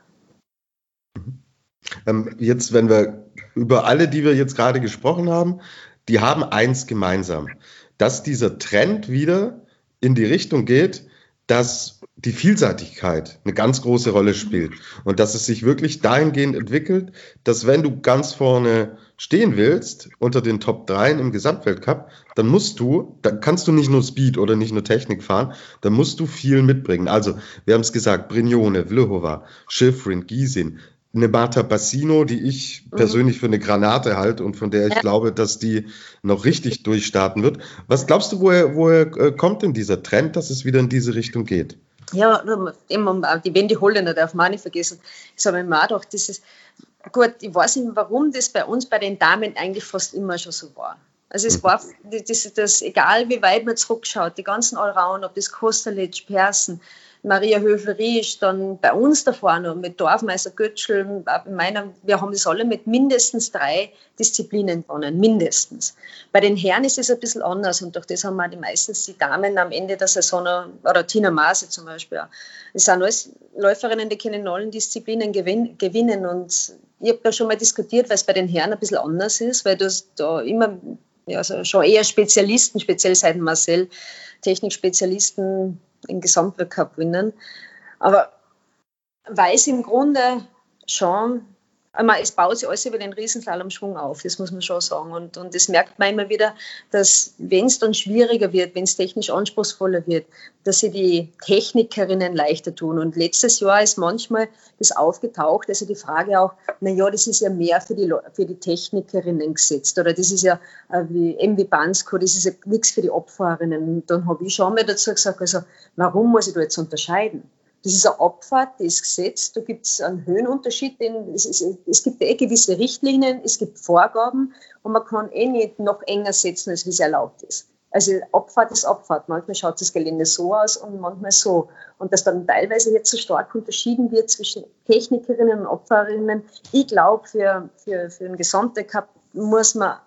Ähm, jetzt, wenn wir über alle, die wir jetzt gerade gesprochen haben, die haben eins gemeinsam, dass dieser Trend wieder in die Richtung geht, dass die Vielseitigkeit eine ganz große Rolle spielt und dass es sich wirklich dahingehend entwickelt, dass wenn du ganz vorne stehen willst unter den Top 3 im Gesamtweltcup, dann musst du, dann kannst du nicht nur Speed oder nicht nur Technik fahren, dann musst du viel mitbringen. Also, wir haben es gesagt, Brignone, Vlhova, Schifrin, Giesin, eine Marta Bassino, die ich mhm. persönlich für eine Granate halte und von der ich ja. glaube, dass die noch richtig durchstarten wird. Was glaubst du, woher, woher äh, kommt denn dieser Trend, dass es wieder in diese Richtung geht? Ja, immer, die Wendy Holländer darf man nicht vergessen. Das habe ich mir auch gedacht, das ist, gut, ich weiß nicht, warum das bei uns, bei den Damen eigentlich fast immer schon so war. Also es mhm. war, das, das, egal wie weit man zurückschaut, die ganzen Allround, ob das Kostelic, Persen, Maria Höfel-Riesch, dann bei uns davor noch mit Dorfmeister Götschel, meiner, wir haben das alle mit mindestens drei Disziplinen gewonnen, mindestens. Bei den Herren ist es ein bisschen anders und durch das haben wir die meistens die Damen am Ende der Saison, oder Tina Maase zum Beispiel, auch. es sind alles Läuferinnen, die können allen Disziplinen gewinnen und ich habe da schon mal diskutiert, weil es bei den Herren ein bisschen anders ist, weil du da immer also schon eher Spezialisten, speziell seit Marcel, Technikspezialisten den Gesamtweltcup gewinnen. Aber weiß im Grunde schon, es baut sich alles über den Riesenslalomschwung auf, das muss man schon sagen. Und, und das merkt man immer wieder, dass wenn es dann schwieriger wird, wenn es technisch anspruchsvoller wird, dass sie die Technikerinnen leichter tun. Und letztes Jahr ist manchmal das aufgetaucht, also die Frage auch, naja, das ist ja mehr für die, für die Technikerinnen gesetzt oder das ist ja äh, wie MW Bansko, das ist ja nichts für die Opferinnen. Und dann habe ich schon mal dazu gesagt, also warum muss ich da jetzt unterscheiden? Das ist eine Abfahrt, die ist gesetzt. Da gibt es einen Höhenunterschied. Den, es, ist, es, gibt eh gewisse Richtlinien, es gibt Vorgaben und man kann eh nicht noch enger setzen, als wie es erlaubt ist. Also Abfahrt ist Abfahrt. Manchmal schaut das Gelände so aus und manchmal so. Und dass dann teilweise jetzt so stark unterschieden wird zwischen Technikerinnen und Opferinnen. Ich glaube, für, für, für einen gesamten Cup muss man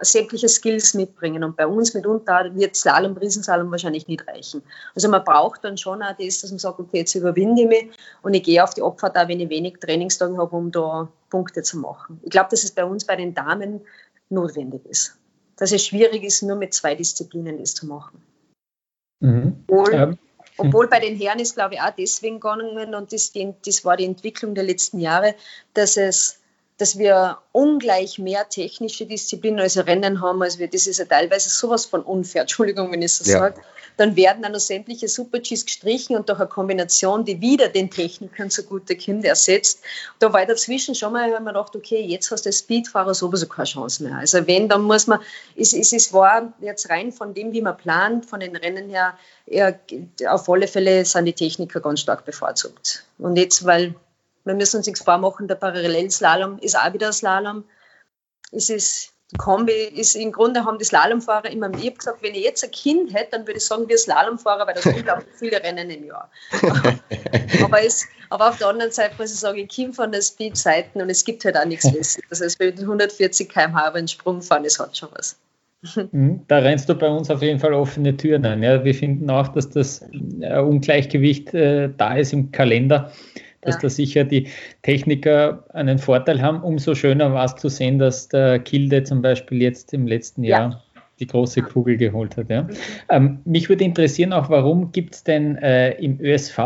sämtliche Skills mitbringen. Und bei uns mitunter wird Slalom, Riesenslalom wahrscheinlich nicht reichen. Also man braucht dann schon auch das, dass man sagt, okay, jetzt überwinde ich mich und ich gehe auf die Opfer da, wenn ich wenig Trainingstage habe, um da Punkte zu machen. Ich glaube, dass es bei uns bei den Damen notwendig ist. Dass es schwierig ist, nur mit zwei Disziplinen das zu machen. Mhm. Obwohl, ähm. obwohl bei den Herren ist, glaube ich, auch deswegen gegangen und das, die, das war die Entwicklung der letzten Jahre, dass es dass wir ungleich mehr technische Disziplinen als Rennen haben, als wir, das ist ja teilweise sowas von unfair, <laughs> Entschuldigung, wenn ich so ja. sage, dann werden dann noch sämtliche Super-Gs gestrichen und durch eine Kombination, die wieder den Technikern zugute kommt, ersetzt. Da war dazwischen schon mal, wenn man gedacht, okay, jetzt hast du als Speedfahrer sowieso keine Chance mehr. Also wenn, dann muss man, es, es, es war jetzt rein von dem, wie man plant, von den Rennen her, eher, auf alle Fälle sind die Techniker ganz stark bevorzugt. Und jetzt, weil wir müssen uns nichts vormachen, der Parallelslalom ist auch wieder ein Slalom. Es ist, die Kombi ist im Grunde haben die Slalomfahrer immer, ich habe gesagt, wenn ich jetzt ein Kind hätte, dann würde ich sagen, wir Slalomfahrer, weil das unglaublich viele Rennen im Jahr. <laughs> aber, es, aber auf der anderen Seite muss ich sagen, ich komme von der Speed-Seiten und es gibt halt auch nichts Lässiges. Das heißt, wenn 140 km/h über einen Sprung fahren, das hat schon was. Mhm, da rennst du bei uns auf jeden Fall offene Türen ein. Ja, wir finden auch, dass das äh, Ungleichgewicht äh, da ist im Kalender dass ja. da sicher die Techniker einen Vorteil haben. Umso schöner war es zu sehen, dass der Kilde zum Beispiel jetzt im letzten Jahr ja. die große Kugel geholt hat. Ja. Mhm. Ähm, mich würde interessieren auch, warum gibt es denn äh, im ÖSV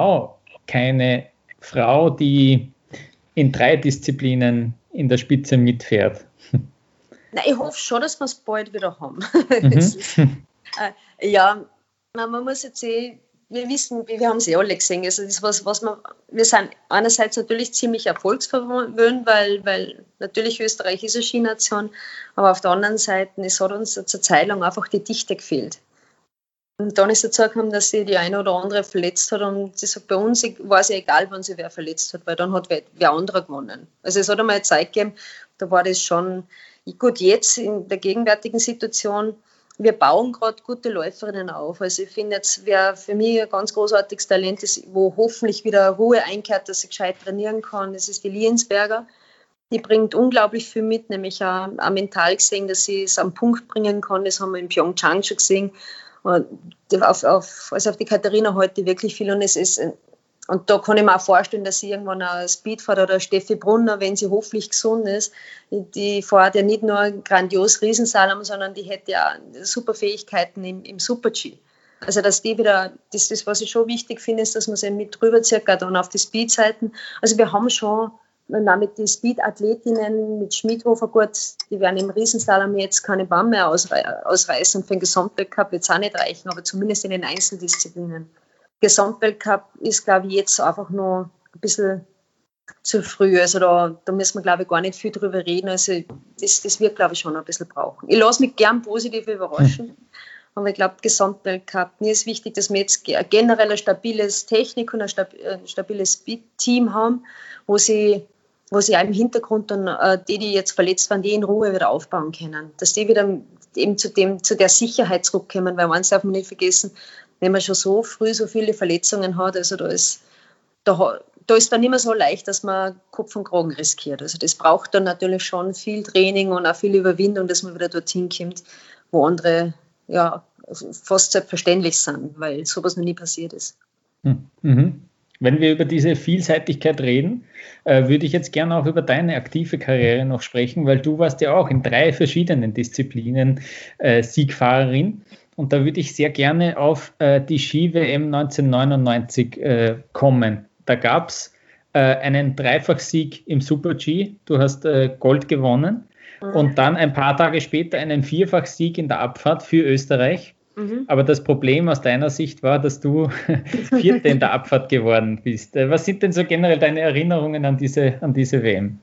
keine Frau, die in drei Disziplinen in der Spitze mitfährt? <laughs> Na, ich hoffe schon, dass wir es bald wieder haben. Mhm. <laughs> ist, äh, ja, man muss jetzt sehen, wir wissen, wir haben es ja alle gesehen, also das was, was man, wir sind einerseits natürlich ziemlich erfolgsverwöhnt, weil, weil natürlich Österreich ist eine Skination, aber auf der anderen Seite, es hat uns zur Zeit lang einfach die Dichte gefehlt. Und dann ist dazu gekommen, dass sie die eine oder andere verletzt hat und sie sagt, bei uns war es ja egal, wann sie wer verletzt hat, weil dann hat wer, wer andere gewonnen. Also es hat einmal eine Zeit gegeben, da war das schon, gut, jetzt in der gegenwärtigen Situation, wir bauen gerade gute Läuferinnen auf. Also ich finde jetzt, wer für mich ein ganz großartiges Talent ist, wo hoffentlich wieder Ruhe einkehrt, dass sie gescheit trainieren kann, das ist die Liensberger. die bringt unglaublich viel mit, nämlich auch, auch mental gesehen, dass sie es am Punkt bringen kann. Das haben wir in Pyeongchang schon gesehen. Auf, auf, also auf die Katharina heute wirklich viel. Und es ist und da kann ich mir auch vorstellen, dass sie irgendwann ein Speed fährt oder Steffi Brunner, wenn sie hoffentlich gesund ist, die fährt ja nicht nur grandios Riesensalom, sondern die hätte ja super Fähigkeiten im, im Super-G. Also dass die wieder, das, das, was ich schon wichtig finde, ist, dass man sie mit drüber circa dann auf die Speed-Seiten. Also wir haben schon mit den Speed-Athletinnen, mit Schmidhofer, gut, die werden im Riesenslalom jetzt keine Bahn mehr ausreißen und für den Gesamtweltcup wird es auch nicht reichen, aber zumindest in den Einzeldisziplinen. Gesamtweltcup ist, glaube ich, jetzt einfach nur ein bisschen zu früh. Also da, da müssen wir, glaube ich, gar nicht viel drüber reden. Also das, das wird, glaube ich, schon ein bisschen brauchen. Ich lasse mich gern positiv überraschen. Hm. Aber ich glaube, Gesamtweltcup, mir ist wichtig, dass wir jetzt generell ein stabiles Technik und ein stabiles Team haben, wo sie, wo sie im Hintergrund dann äh, die, die jetzt verletzt waren, die in Ruhe wieder aufbauen können. Dass die wieder eben zu, dem, zu der Sicherheit zurückkommen, weil man darf man nicht vergessen, wenn man schon so früh so viele Verletzungen hat, also da ist, da, da ist dann immer so leicht, dass man Kopf und Kragen riskiert. Also das braucht dann natürlich schon viel Training und auch viel Überwindung, dass man wieder dorthin kommt, wo andere ja fast selbstverständlich sind, weil sowas noch nie passiert ist. Hm, mhm. Wenn wir über diese Vielseitigkeit reden, äh, würde ich jetzt gerne auch über deine aktive Karriere noch sprechen, weil du warst ja auch in drei verschiedenen Disziplinen äh, Siegfahrerin. Und da würde ich sehr gerne auf äh, die Ski-WM 1999 äh, kommen. Da gab es äh, einen Dreifachsieg im Super-G. Du hast äh, Gold gewonnen. Mhm. Und dann ein paar Tage später einen Vierfachsieg in der Abfahrt für Österreich. Mhm. Aber das Problem aus deiner Sicht war, dass du <laughs> Vierte in der Abfahrt geworden bist. Äh, was sind denn so generell deine Erinnerungen an diese, an diese WM?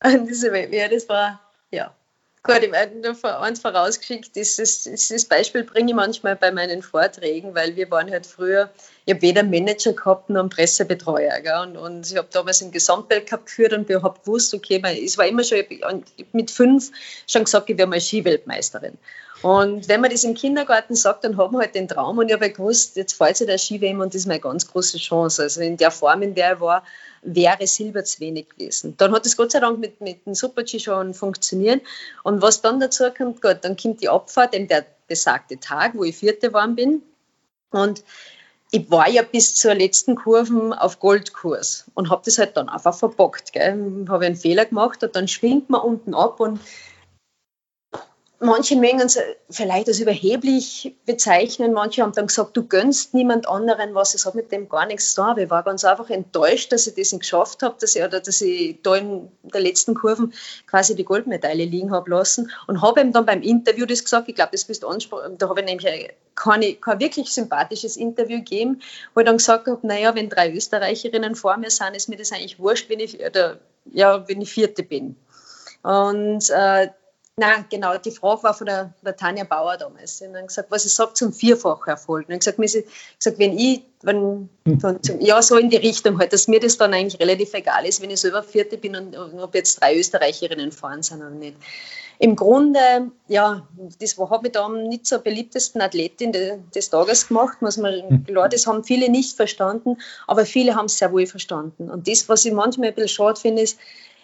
An diese WM, ja, das war, ja, Gut, ich werde nur vor vorausgeschickt, dieses, dieses Beispiel bringe ich manchmal bei meinen Vorträgen, weil wir waren halt früher, ich habe weder Manager gehabt noch einen Pressebetreuer. Gell? Und, und ich habe damals einen Gesamtweltcup geführt und wir haben gewusst, okay, es war immer schon, mit fünf schon gesagt, ich werde mal Skiweltmeisterin. Und wenn man das im Kindergarten sagt, dann haben wir halt den Traum und ich habe gewusst, jetzt fällt sich der Skiwem und das ist meine ganz große Chance. Also in der Form, in der er war, wäre Silber zu wenig gewesen. Dann hat es Gott sei Dank mit, mit dem Super-G schon funktioniert. Und was dann dazu kommt, Gott, dann kommt die Abfahrt, eben der besagte Tag, wo ich Vierte geworden bin. Und ich war ja bis zur letzten Kurve auf Goldkurs und habe das halt dann einfach verbockt. Habe einen Fehler gemacht und dann schwingt man unten ab und manche mengen es vielleicht als überheblich bezeichnen. Manche haben dann gesagt, du gönnst niemand anderen was. Es hat mit dem gar nichts zu tun. Ich war ganz einfach enttäuscht, dass ich das geschafft habe, dass ich, oder dass ich da in der letzten Kurve quasi die Goldmedaille liegen habe lassen. Und habe ihm dann beim Interview das gesagt. Ich glaube, das bist ansprechen. Da habe ich nämlich kein, kein wirklich sympathisches Interview gegeben, wo ich dann gesagt habe, naja, wenn drei Österreicherinnen vor mir sind, ist mir das eigentlich wurscht, wenn ich, oder, ja, wenn ich Vierte bin. Und äh, Nein, genau. Die Frage war von der, der Tanja Bauer damals. Sie haben gesagt, was ich sage zum Vierfacherfolg. Und ich gesagt, gesagt, wenn ich, wenn, ja, so in die Richtung halt, dass mir das dann eigentlich relativ egal ist, wenn ich selber Vierte bin und, und ob jetzt drei Österreicherinnen fahren sind oder nicht. Im Grunde, ja, das habe ich da nicht zur beliebtesten Athletin des Tages gemacht, muss man, hm. klar, das haben viele nicht verstanden, aber viele haben es sehr wohl verstanden. Und das, was ich manchmal ein bisschen schade finde, ist,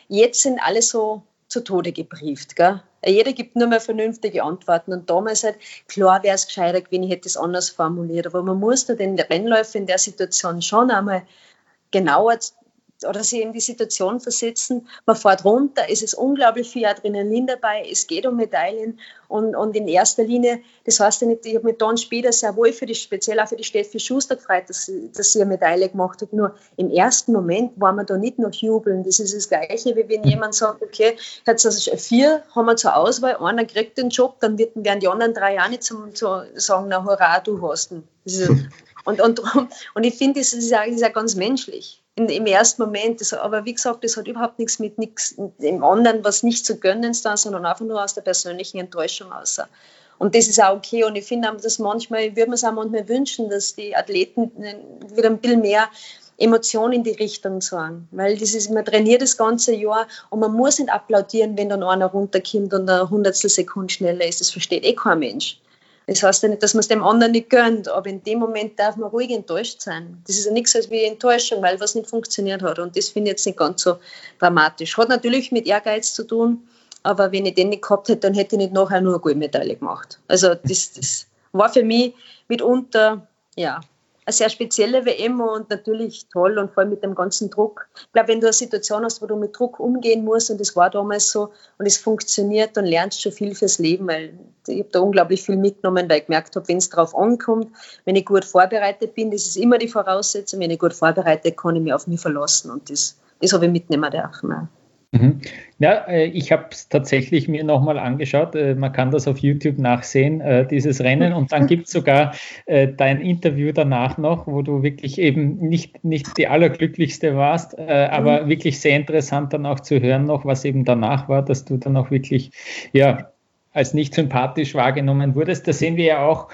jetzt sind alle so zu Tode gebrieft. Gell? Jeder gibt nur mehr vernünftige Antworten. Und damals halt, klar wäre es gescheiter gewesen, ich hätte es anders formuliert. Aber man muss da den Rennläufer in der Situation schon einmal genauer oder sich in die Situation versetzen, man fährt runter, es ist unglaublich viel Adrenalin dabei, es geht um Medaillen und, und in erster Linie, das heißt ja nicht, ich habe mit Don Später sehr wohl für die, speziell auch für die Steffi Schuster gefreut, dass sie, dass sie eine Medaille gemacht hat, nur im ersten Moment war man da nicht noch jubeln, das ist das Gleiche, wie wenn jemand sagt, okay, jetzt also vier haben wir zur Auswahl, einer kriegt den Job, dann werden die anderen drei Jahre nicht zum, zu sagen, na hurra, du hast ihn. Und, und, und ich finde, das ist ja, ganz menschlich im ersten Moment. Das, aber wie gesagt, das hat überhaupt nichts mit nichts dem anderen, was nicht zu gönnen ist, sondern einfach nur aus der persönlichen Enttäuschung außer. Und das ist auch okay. Und ich finde, dass manchmal, würde man es auch manchmal wünschen, dass die Athleten wieder ein bisschen mehr Emotionen in die Richtung sagen. Weil das ist, man trainiert das ganze Jahr und man muss nicht applaudieren, wenn dann einer runterkommt und eine Hundertstel Sekunde schneller ist. Das versteht eh kein Mensch. Das heißt ja nicht, dass man es dem anderen nicht gönnt, aber in dem Moment darf man ruhig enttäuscht sein. Das ist ja nichts als wie Enttäuschung, weil was nicht funktioniert hat. Und das finde ich jetzt nicht ganz so dramatisch. Hat natürlich mit Ehrgeiz zu tun, aber wenn ich den nicht gehabt hätte, dann hätte ich nicht nachher nur eine Goldmedaille gemacht. Also das, das war für mich mitunter, ja, eine sehr spezielle WM und natürlich toll und vor allem mit dem ganzen Druck. Ich glaube, wenn du eine Situation hast, wo du mit Druck umgehen musst und das war damals so und es funktioniert, dann lernst du viel fürs Leben, weil ich habe da unglaublich viel mitgenommen, weil ich gemerkt habe, wenn es darauf ankommt, wenn ich gut vorbereitet bin, das ist immer die Voraussetzung, wenn ich gut vorbereitet kann ich mich auf mich verlassen und das, das habe ich mitnehmen dürfen. Mhm. Ja, äh, ich habe es tatsächlich mir nochmal angeschaut. Äh, man kann das auf YouTube nachsehen, äh, dieses Rennen. Und dann gibt es sogar dein Interview danach noch, wo du wirklich eben nicht, nicht die allerglücklichste warst, aber mhm. wirklich sehr interessant dann auch zu hören noch, was eben danach war, dass du dann auch wirklich, ja, als nicht sympathisch wahrgenommen wurdest. Da sehen wir ja auch,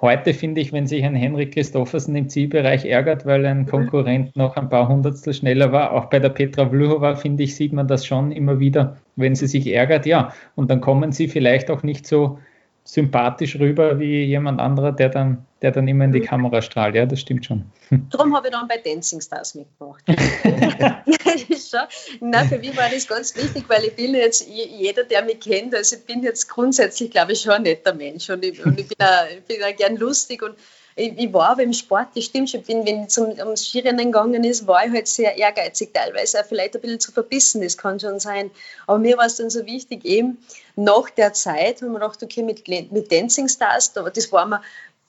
Heute finde ich, wenn sich ein Henrik Christoffersen im Zielbereich ärgert, weil ein Konkurrent noch ein paar Hundertstel schneller war, auch bei der Petra Vlhova, finde ich, sieht man das schon immer wieder, wenn sie sich ärgert, ja. Und dann kommen sie vielleicht auch nicht so sympathisch rüber wie jemand anderer, der dann, der dann immer in die mhm. Kamera strahlt. Ja, das stimmt schon. <laughs> Darum habe ich dann bei Dancing Stars mitgemacht. <laughs> Nein, für mich war das ganz wichtig, weil ich bin jetzt, jeder, der mich kennt, also ich bin jetzt grundsätzlich, glaube ich, schon ein netter Mensch und ich, und ich bin, auch, ich bin auch gern lustig und ich, ich, war aber im Sport, das stimmt schon, bin, wenn es um, ums Skirennen gegangen ist, war ich halt sehr ehrgeizig, teilweise auch vielleicht ein bisschen zu verbissen, das kann schon sein. Aber mir war es dann so wichtig, eben nach der Zeit, wenn man dachte, okay, mit, mit Dancing Stars, das war mir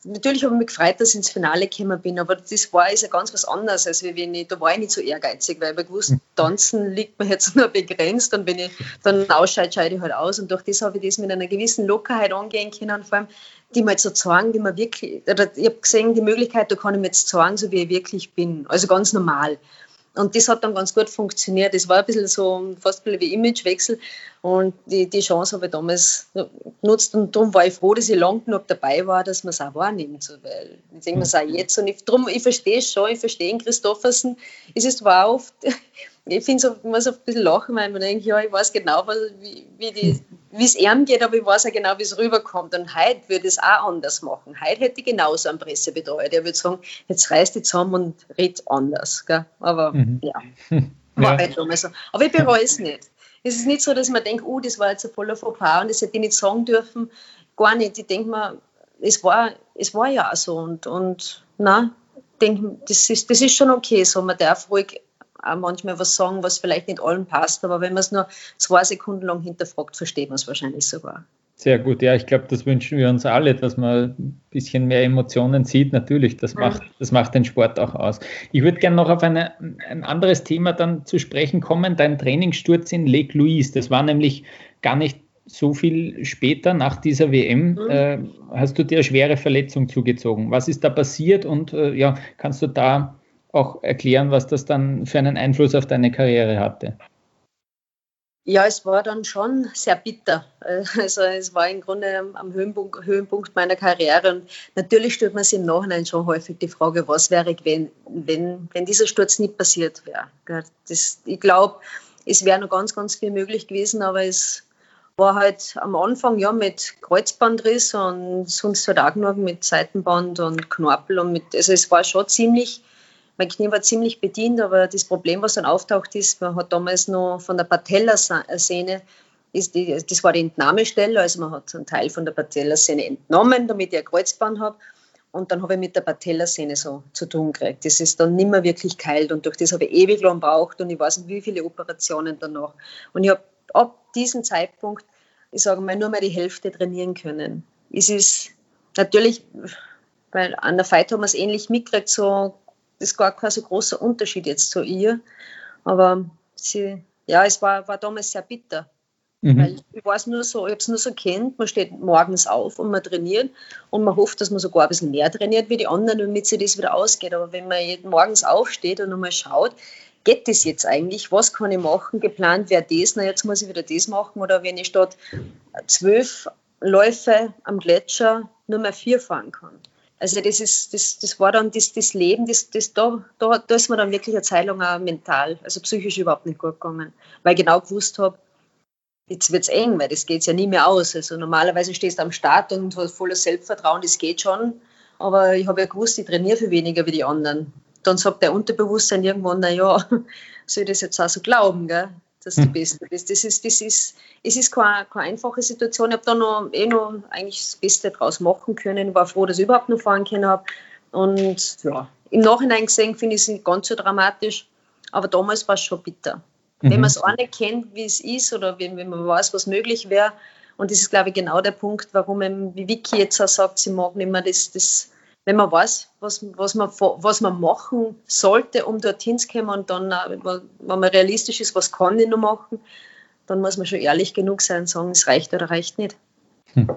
Natürlich habe ich mich gefreut, dass ich ins Finale gekommen bin, aber das war ist ja ganz was anderes, als wenn ich, da war ich nicht so ehrgeizig, weil ich gewusst, hm. tanzen liegt mir jetzt <laughs> nur begrenzt und wenn ich dann ausscheide, scheide ich halt aus und durch das habe ich das mit einer gewissen Lockerheit angehen können und vor allem die mal zu zeigen, wie man wirklich, oder ich habe gesehen, die Möglichkeit, da kann ich mir jetzt zeigen, so wie ich wirklich bin, also ganz normal. Und das hat dann ganz gut funktioniert. Das war ein bisschen so fast ein bisschen wie Imagewechsel. Und die, die Chance habe ich damals genutzt. Und darum war ich froh, dass ich lang genug dabei war, dass man es auch wahrnimmt. So, weil ich denke mir es auch jetzt. Und ich, drum, ich verstehe es schon, ich verstehe Christoffersen. Es ist zwar oft, <laughs> ich finde es, man muss ein bisschen lachen, weil man denkt, ja, ich weiß genau, wie, wie die wie es ihm geht, aber ich weiß auch genau, wie es rüberkommt. Und heute würde es auch anders machen. Heute hätte ich genauso einen Pressebetreuer. Der würde sagen, jetzt reißt die zusammen und redet anders. Gell? Aber mhm. ja, <laughs> war ja. halt immer so. Aber ich bereue es nicht. Es ist nicht so, dass man denkt, oh, das war jetzt ein voller Fauxpas und das hätte ich nicht sagen dürfen. Gar nicht. Ich denke mir, es war, es war ja auch so. Und, und nein, denke, das ist, das ist schon okay so. Man darf ruhig auch manchmal was sagen, was vielleicht nicht allen passt, aber wenn man es nur zwei Sekunden lang hinterfragt, versteht man es wahrscheinlich sogar. Sehr gut, ja, ich glaube, das wünschen wir uns alle, dass man ein bisschen mehr Emotionen sieht. Natürlich, das macht, das macht den Sport auch aus. Ich würde gerne noch auf eine, ein anderes Thema dann zu sprechen kommen. Dein Trainingssturz in Lake Louise, das war nämlich gar nicht so viel später nach dieser WM. Mhm. Äh, hast du dir eine schwere Verletzung zugezogen? Was ist da passiert und äh, ja, kannst du da auch erklären, was das dann für einen Einfluss auf deine Karriere hatte? Ja, es war dann schon sehr bitter. Also es war im Grunde am Höhenpunkt, Höhenpunkt, meiner Karriere. Und natürlich stellt man sich im Nachhinein schon häufig die Frage, was wäre, wenn, wenn, wenn dieser Sturz nicht passiert wäre. Das, ich glaube, es wäre noch ganz, ganz viel möglich gewesen, aber es war halt am Anfang ja mit Kreuzbandriss und sonst halt auch nur mit Seitenband und Knorpel und mit, also es war schon ziemlich mein Knie war ziemlich bedient, aber das Problem, was dann auftaucht, ist, man hat damals noch von der Patellasehne, ist die, das war die Entnahmestelle, also man hat einen Teil von der Patellasehne entnommen, damit ich ein Kreuzband habe. Und dann habe ich mit der Patellasehne so zu tun gekriegt. Das ist dann nicht mehr wirklich kalt und durch das habe ich ewig lang gebraucht und ich weiß nicht, wie viele Operationen danach. Und ich habe ab diesem Zeitpunkt, ich sage mal, nur mehr die Hälfte trainieren können. Es ist natürlich, weil an der Fight haben wir es ähnlich mitgekriegt, so ist gar kein so großer Unterschied jetzt zu ihr. Aber sie, ja, es war, war damals sehr bitter. Mhm. Weil ich weiß nur so, ich habe es nur so kennt, man steht morgens auf und man trainiert und man hofft, dass man sogar ein bisschen mehr trainiert wie die anderen, damit sich das wieder ausgeht. Aber wenn man morgens aufsteht und nochmal schaut, geht das jetzt eigentlich? Was kann ich machen? Geplant wäre das, na jetzt muss ich wieder das machen. Oder wenn ich statt zwölf Läufe am Gletscher nur mehr vier fahren kann. Also das ist, das, das war dann das, das Leben, das, das da, da, da ist mir dann wirklich eine Zeit lang auch mental, also psychisch überhaupt nicht gut gegangen, weil ich genau gewusst habe, jetzt wird es eng, weil das geht ja nie mehr aus. Also normalerweise stehst du am Start und hast volles Selbstvertrauen, das geht schon. Aber ich habe ja gewusst, ich trainiere viel weniger wie die anderen. Dann sagt der Unterbewusstsein irgendwann, naja, <laughs> soll ich das jetzt auch so glauben, gell? Dass du hm. Beste bist. Das ist, das ist, es ist keine, keine einfache Situation. Ich habe da noch, eh noch eigentlich das Beste draus machen können. Ich war froh, dass ich überhaupt noch fahren können habe. Und ja, im Nachhinein gesehen finde ich es nicht ganz so dramatisch, aber damals war es schon bitter. Mhm. Wenn man es auch nicht kennt, wie es ist oder wenn, wenn man weiß, was möglich wäre. Und das ist, glaube ich, genau der Punkt, warum, eben, wie Vicky jetzt auch sagt, sie mag nicht mehr das, das wenn man weiß, was, was, man, was man machen sollte, um dorthin zu kommen und dann, wenn man realistisch ist, was kann ich noch machen, dann muss man schon ehrlich genug sein und sagen, es reicht oder reicht nicht. Hm.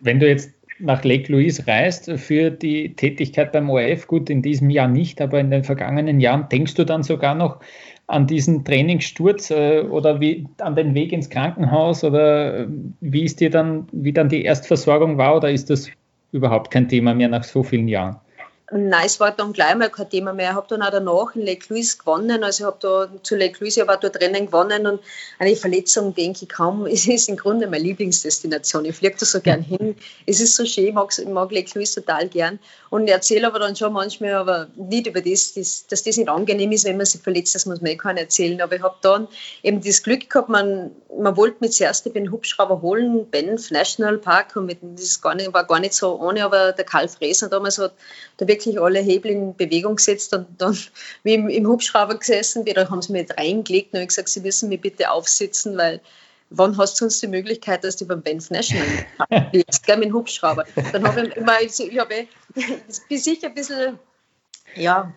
Wenn du jetzt nach Lake Louise reist für die Tätigkeit beim ORF, gut, in diesem Jahr nicht, aber in den vergangenen Jahren, denkst du dann sogar noch an diesen Trainingssturz äh, oder wie, an den Weg ins Krankenhaus oder äh, wie ist dir dann, wie dann die Erstversorgung war oder ist das überhaupt kein Thema mehr nach so vielen Jahren? Nein, es war dann gleich mal kein Thema mehr. Ich habe dann auch danach in Lake Louise gewonnen. Also ich habe da zu Lake Louise, ich war dort Rennen gewonnen und eine Verletzung denke ich kaum. <laughs> Es ist im Grunde meine Lieblingsdestination. Ich fliege da so gern hin. Es ist so schön, ich mag, ich mag Lake Louise total gern. Und erzähle aber dann schon manchmal, aber nicht über das, das, dass das nicht angenehm ist, wenn man sich verletzt, das muss man eh keiner erzählen. Aber ich habe dann eben das Glück gehabt, man, man wollte mich zuerst den Hubschrauber holen, Banff National Park, und mit, das gar nicht, war gar nicht so ohne, aber der Karl Fräser damals hat da wirklich alle Hebel in Bewegung gesetzt und dann <laughs> wie im, im Hubschrauber gesessen wieder, haben sie mich reingelegt und habe gesagt, sie müssen mich bitte aufsitzen, weil wann hast du uns die Möglichkeit, dass du beim Banff National <laughs> bist, gell, mit dem Hubschrauber. Dann habe ich immer, ich, habe, <laughs> ich bin sicher ein bisschen, ja,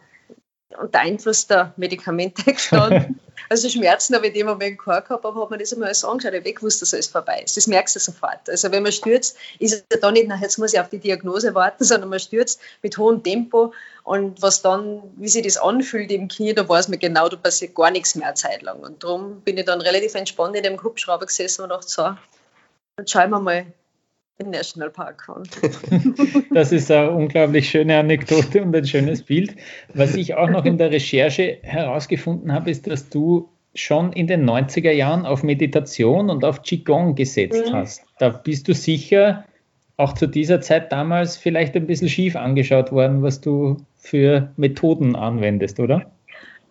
unter Einfluss der Medikamente <laughs> gestanden. Also Schmerzen habe ich in dem Moment gehabt, aber habe mir das einmal alles angeschaut, ich gewusst, dass alles vorbei ist. Das merkst du sofort. Also wenn man stürzt, ist es ja da nicht, na, jetzt muss ich auf die Diagnose warten, <laughs> sondern man stürzt mit hohem Tempo und was dann, wie sich das anfühlt im Knie, da weiß man genau, da passiert gar nichts mehr eine Zeit lang. Und darum bin ich dann relativ entspannt in dem Hubschrauber gesessen und dachte, so, dann schauen wir mal, im Nationalpark fahren. <laughs> das ist eine unglaublich schöne Anekdote und ein schönes Bild. Was ich auch noch in der Recherche herausgefunden habe, ist, dass du schon in den 90er Jahren auf Meditation und auf Qigong gesetzt mhm. hast. Da bist du sicher auch zu dieser Zeit damals vielleicht ein bisschen schief angeschaut worden, was du für Methoden anwendest, oder?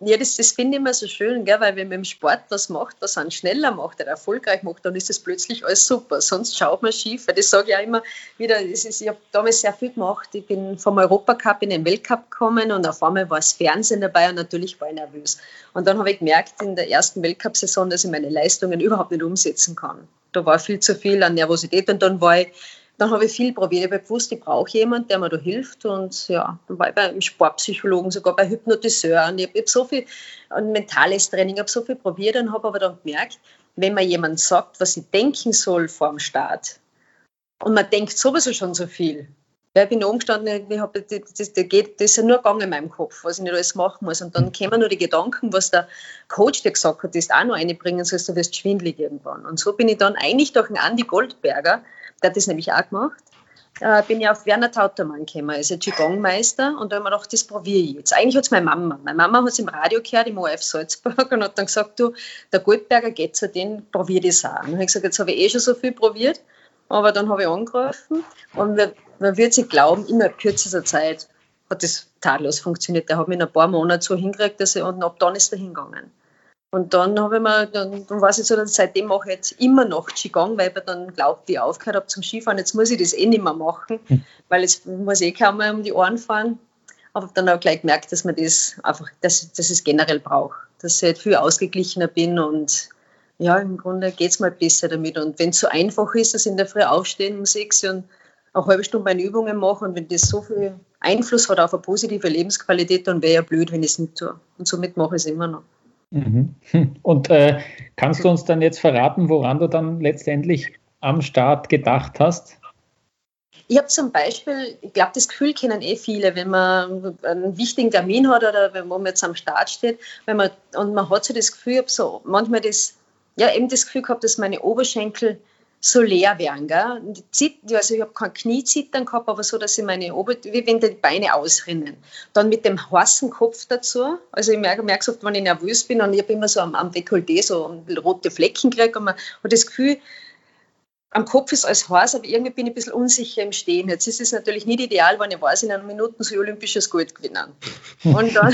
Ja, das, das finde ich immer so schön, gell? weil wenn man im Sport was macht, was einen schneller macht oder erfolgreich macht, dann ist das plötzlich alles super. Sonst schaut man schief. Weil das sage ich auch immer wieder. Ist, ich habe damals sehr viel gemacht. Ich bin vom Europacup in den Weltcup gekommen und auf einmal war das Fernsehen dabei und natürlich war ich nervös. Und dann habe ich gemerkt in der ersten Weltcup-Saison, dass ich meine Leistungen überhaupt nicht umsetzen kann. Da war viel zu viel an Nervosität und dann war ich dann habe ich viel probiert. Ich habe gewusst, ich brauche jemanden, der mir da hilft. Und ja, dann war ich beim Sportpsychologen, sogar bei Hypnotiseuren. Ich habe so viel, ein mentales Training, habe so viel probiert und habe aber dann gemerkt, wenn man jemand sagt, was ich denken soll vor dem Start, und man denkt sowieso schon so viel. Ich bin umgestanden, ich habe, das, das, ist ja nur gegangen in meinem Kopf, was ich nicht alles machen muss. Und dann kämen nur die Gedanken, was der Coach dir gesagt hat, das auch noch einbringen sollst, du wirst schwindlig irgendwann. Und so bin ich dann eigentlich durch einen Andi Goldberger, der hat das nämlich auch gemacht. Äh, bin ja auf Werner Tautermann gekommen, ein Qigong-Meister und da habe ich mir gedacht, das probiere ich jetzt. Eigentlich hat es meine Mama. Meine Mama hat es im Radio gehört, im ORF Salzburg und hat dann gesagt, du, der Goldberger geht zu denen, probiere das auch. Und dann habe ich gesagt, jetzt habe ich eh schon so viel probiert, aber dann habe ich angerufen und man, man wird sich glauben, innerhalb kürzester Zeit hat das tadellos funktioniert. Der hat mich in ein paar Monate so hingekriegt, dass er, und ab dann ist er hingegangen. Und dann habe ich mir, dann, dann war es so, dass seitdem mache ich jetzt immer noch Qigong, weil ich dann glaubt, ich aufgehört habe zum Skifahren, jetzt muss ich das eh nicht mehr machen, hm. weil jetzt muss ich eh kaum mehr um die Ohren fahren. Aber dann habe ich gleich gemerkt, dass man das einfach, dass, dass ich es generell brauche, dass ich halt viel ausgeglichener bin und ja, im Grunde geht es mal besser damit. Und wenn es so einfach ist, dass ich in der Früh aufstehen um sechs und eine halbe Stunde meine Übungen mache und wenn das so viel Einfluss hat auf eine positive Lebensqualität, dann wäre ja blöd, wenn ich es nicht tue. Und somit mache ich es immer noch. Mhm. Und äh, kannst du uns dann jetzt verraten, woran du dann letztendlich am Start gedacht hast? Ich habe zum Beispiel, ich glaube, das Gefühl kennen eh viele, wenn man einen wichtigen Termin hat oder wenn man jetzt am Start steht, wenn man, und man hat so das Gefühl, ich habe so manchmal das, ja, eben das Gefühl gehabt, dass meine Oberschenkel so leer werden. Gell? Also ich habe kein Kniezittern gehabt, aber so, dass ich meine Ober wie wenn die Beine ausrinnen. Dann mit dem heißen Kopf dazu. Also ich merke, merke oft, wenn ich nervös bin und ich habe immer so am, am Dekolleté so rote Flecken gekriegt und man hat das Gefühl, am Kopf ist alles heiß, aber irgendwie bin ich ein bisschen unsicher im Stehen. Jetzt ist es natürlich nicht ideal, wenn ich weiß, in einer Minute so olympisches Gold gewinnen. <laughs> Und dann,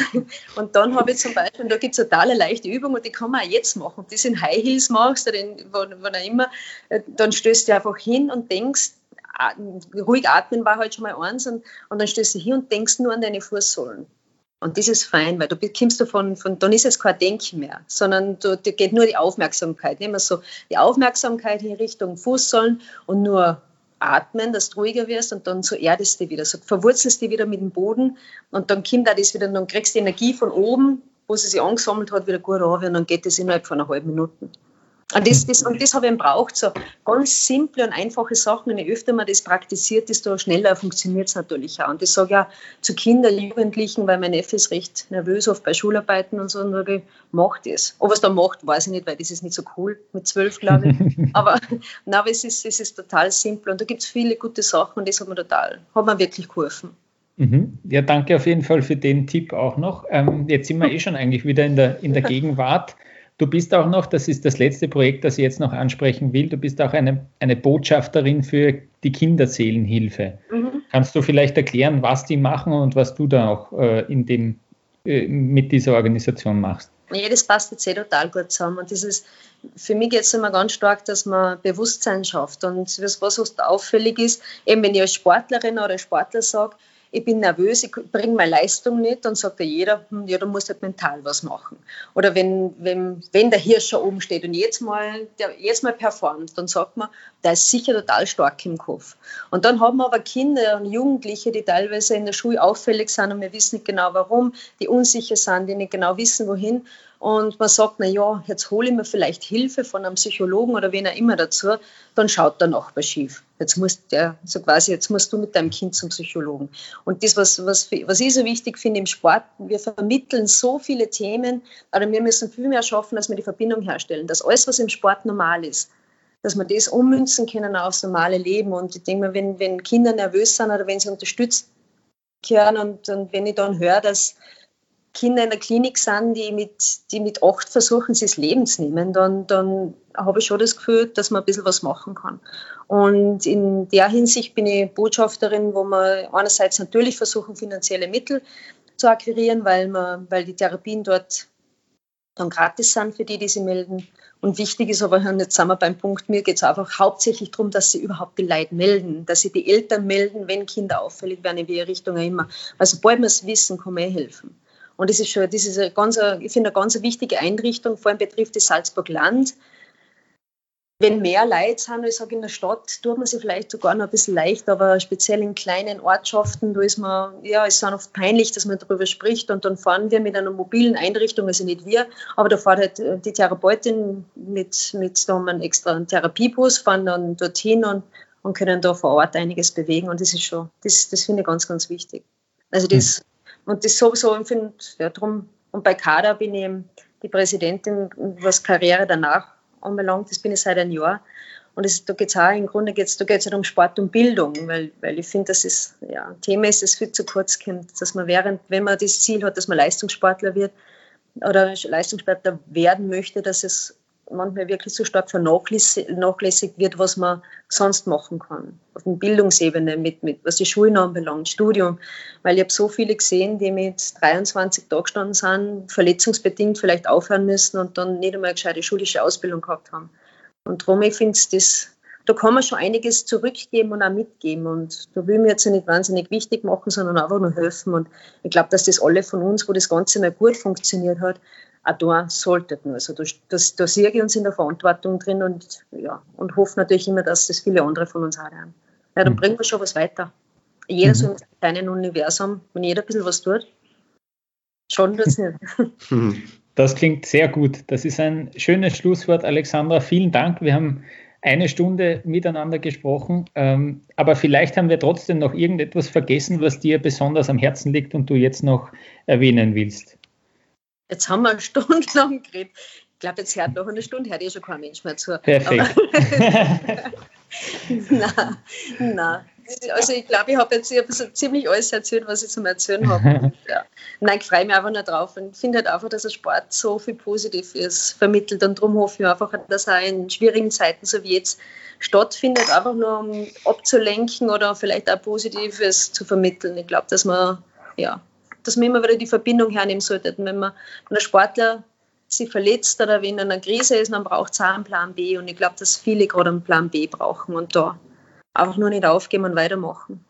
und dann habe ich zum Beispiel, und da gibt es eine totale leichte Übung und die kann man auch jetzt machen. Ob du das in High Heels machst oder in, wann auch immer, äh, dann stößt du einfach hin und denkst, ruhig atmen war halt schon mal eins und, und dann stößt du hin und denkst nur an deine Fußsohlen. Und das ist fein, weil du bekommst davon, von, dann ist es kein Denken mehr, sondern du, da geht nur die Aufmerksamkeit. Nehmen wir so die Aufmerksamkeit in Richtung Fußsohlen und nur atmen, dass du ruhiger wirst und dann so erdest du wieder, so verwurzelst du wieder mit dem Boden und dann kommt auch das wieder, und dann kriegst du Energie von oben, wo sie sich angesammelt hat, wieder gut runter und dann geht das innerhalb von einer halben Minute. Und das, das, und das habe ich eben braucht, so ganz simple und einfache Sachen. Und je öfter man das praktiziert, desto schneller funktioniert es natürlich auch. Und das sage ich auch zu Kindern, Jugendlichen, weil mein Neffe ist recht nervös, oft bei Schularbeiten und so, und sage ich, mach das. Ob er es dann macht, weiß ich nicht, weil das ist nicht so cool mit zwölf, glaube ich. <laughs> aber, nein, aber es, ist, es ist total simpel und da gibt es viele gute Sachen und das hat mir total, hat mir wirklich geholfen. Mhm. Ja, danke auf jeden Fall für den Tipp auch noch. Ähm, jetzt sind wir eh schon eigentlich wieder in der, in der Gegenwart. Du bist auch noch, das ist das letzte Projekt, das ich jetzt noch ansprechen will, du bist auch eine, eine Botschafterin für die Kinderseelenhilfe. Mhm. Kannst du vielleicht erklären, was die machen und was du da auch äh, in dem, äh, mit dieser Organisation machst? Ja, das passt jetzt eh total gut zusammen. Und das ist, für mich geht es immer ganz stark, dass man Bewusstsein schafft. Und was, was auffällig ist, eben wenn ich als Sportlerin oder Sportler sage, ich bin nervös, ich bringe meine Leistung nicht, dann sagt ja jeder, hm, ja, du musst halt mental was machen. Oder wenn, wenn, wenn der Hirsch schon oben steht und jetzt mal, der jetzt mal performt, dann sagt man, der ist sicher total stark im Kopf. Und dann haben wir aber Kinder und Jugendliche, die teilweise in der Schule auffällig sind und wir wissen nicht genau warum, die unsicher sind, die nicht genau wissen, wohin und man sagt, na ja, jetzt hole ich mir vielleicht Hilfe von einem Psychologen oder wen auch immer dazu, dann schaut der Nachbar schief. Jetzt musst der, so quasi, jetzt musst du mit deinem Kind zum Psychologen. Und das, was, was, was ich so wichtig finde im Sport, wir vermitteln so viele Themen, aber wir müssen viel mehr schaffen, dass wir die Verbindung herstellen, dass alles, was im Sport normal ist, dass wir das ummünzen können aufs normale Leben. Und ich denke mal, wenn, wenn Kinder nervös sind oder wenn sie unterstützt gehören und, und wenn ich dann höre, dass Kinder in der Klinik sind, die mit, die mit acht versuchen, sich das Leben zu nehmen, dann, dann habe ich schon das Gefühl, dass man ein bisschen was machen kann. Und in der Hinsicht bin ich Botschafterin, wo wir einerseits natürlich versuchen, finanzielle Mittel zu akquirieren, weil, man, weil die Therapien dort dann gratis sind für die, die sie melden. Und wichtig ist aber, jetzt sind wir beim Punkt, mir geht es einfach hauptsächlich darum, dass sie überhaupt die Leute melden, dass sie die Eltern melden, wenn Kinder auffällig werden, in welche Richtung auch immer. Also sobald wir es wissen, kann man eh helfen. Und das ist schon, das ist eine ganz, ich finde, eine ganz wichtige Einrichtung, vor allem betrifft das Salzburg Land. Wenn mehr Leute sind, ich sage in der Stadt, tut man sich vielleicht sogar noch ein bisschen leicht, aber speziell in kleinen Ortschaften, da ist man, ja, es ist oft peinlich, dass man darüber spricht und dann fahren wir mit einer mobilen Einrichtung, also nicht wir, aber da fährt halt die Therapeutin mit, mit da haben wir einen extra Therapiebus, fahren dann dorthin und, und können da vor Ort einiges bewegen und das ist schon, das, das finde ich ganz, ganz wichtig. Also das, mhm und das sowieso, ich finde, ja, drum, und bei Kader bin ich die Präsidentin, was Karriere danach anbelangt, das bin ich seit einem Jahr. Und das, da geht es auch im Grunde geht's, da geht's halt um Sport und Bildung, weil, weil ich finde, das ist ja, ein Thema ist, das viel zu kurz kommt, dass man während, wenn man das Ziel hat, dass man Leistungssportler wird oder Leistungssportler werden möchte, dass es manchmal wirklich so stark vernachlässigt wird, was man sonst machen kann. Auf der Bildungsebene, mit, mit, was die Schulen anbelangt, Studium. Weil ich habe so viele gesehen, die mit 23 da gestanden sind, verletzungsbedingt vielleicht aufhören müssen und dann nicht einmal eine gescheite schulische Ausbildung gehabt haben. Und darum, ich finde das, da kann man schon einiges zurückgeben und auch mitgeben. Und da will mir jetzt nicht wahnsinnig wichtig machen, sondern einfach nur helfen. Und ich glaube, dass das alle von uns, wo das Ganze mal gut funktioniert hat, auch da sollten. Also da, das, da sehe ich uns in der Verantwortung drin und, ja, und hoffe natürlich immer, dass das viele andere von uns auch haben. Ja, dann mhm. bringen wir schon was weiter. Jeder mhm. so im kleinen Universum, wenn jeder ein bisschen was tut, schon es <laughs> nicht. Das klingt sehr gut. Das ist ein schönes Schlusswort, Alexandra. Vielen Dank. Wir haben eine Stunde miteinander gesprochen, ähm, aber vielleicht haben wir trotzdem noch irgendetwas vergessen, was dir besonders am Herzen liegt und du jetzt noch erwähnen willst. Jetzt haben wir stundenlang geredet. Ich glaube, jetzt hört noch eine Stunde, hört eh schon kein Mensch mehr zu. Perfekt. <laughs> nein, nein. Also ich glaube, ich habe jetzt ich hab so ziemlich alles erzählt, was ich zum Erzählen habe. <laughs> ja. Nein, ich freue mich einfach nur drauf und finde halt einfach, dass der Sport so viel Positives vermittelt und darum hoffe ich einfach, dass er in schwierigen Zeiten so wie jetzt stattfindet, einfach nur um abzulenken oder vielleicht auch Positives zu vermitteln. Ich glaube, dass man, ja, dass man immer wieder die Verbindung hernehmen sollte. Wenn man wenn ein Sportler sich verletzt oder wenn er in einer Krise ist, dann braucht es auch einen Plan B. Und ich glaube, dass viele gerade einen Plan B brauchen und da einfach nur nicht aufgeben und weitermachen.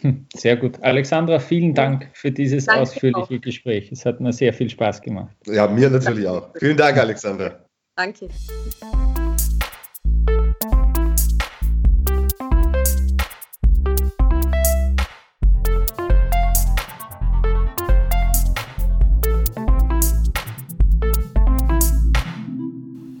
Hm, sehr gut. Alexandra, vielen Dank für dieses Danke ausführliche auch. Gespräch. Es hat mir sehr viel Spaß gemacht. Ja, mir natürlich auch. Vielen Dank, Alexandra. Danke.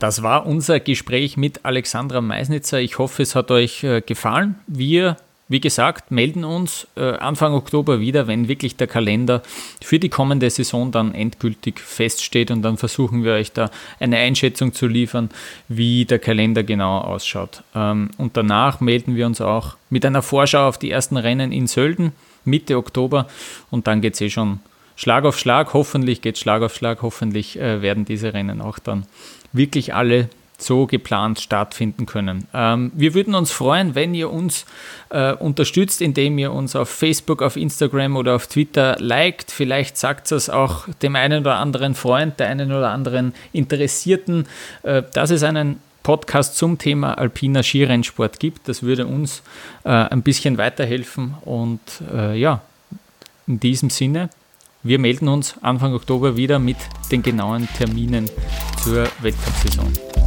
Das war unser Gespräch mit Alexandra Meisnitzer. Ich hoffe, es hat euch äh, gefallen. Wir, wie gesagt, melden uns äh, Anfang Oktober wieder, wenn wirklich der Kalender für die kommende Saison dann endgültig feststeht und dann versuchen wir euch da eine Einschätzung zu liefern, wie der Kalender genau ausschaut. Ähm, und danach melden wir uns auch mit einer Vorschau auf die ersten Rennen in Sölden Mitte Oktober und dann geht es eh schon Schlag auf Schlag. Hoffentlich geht Schlag auf Schlag. Hoffentlich äh, werden diese Rennen auch dann wirklich alle so geplant stattfinden können. Ähm, wir würden uns freuen, wenn ihr uns äh, unterstützt, indem ihr uns auf Facebook, auf Instagram oder auf Twitter liked. Vielleicht sagt es auch dem einen oder anderen Freund, der einen oder anderen Interessierten, äh, dass es einen Podcast zum Thema alpiner Skirennsport gibt. Das würde uns äh, ein bisschen weiterhelfen. Und äh, ja, in diesem Sinne wir melden uns Anfang Oktober wieder mit den genauen Terminen zur Weltcup-Saison.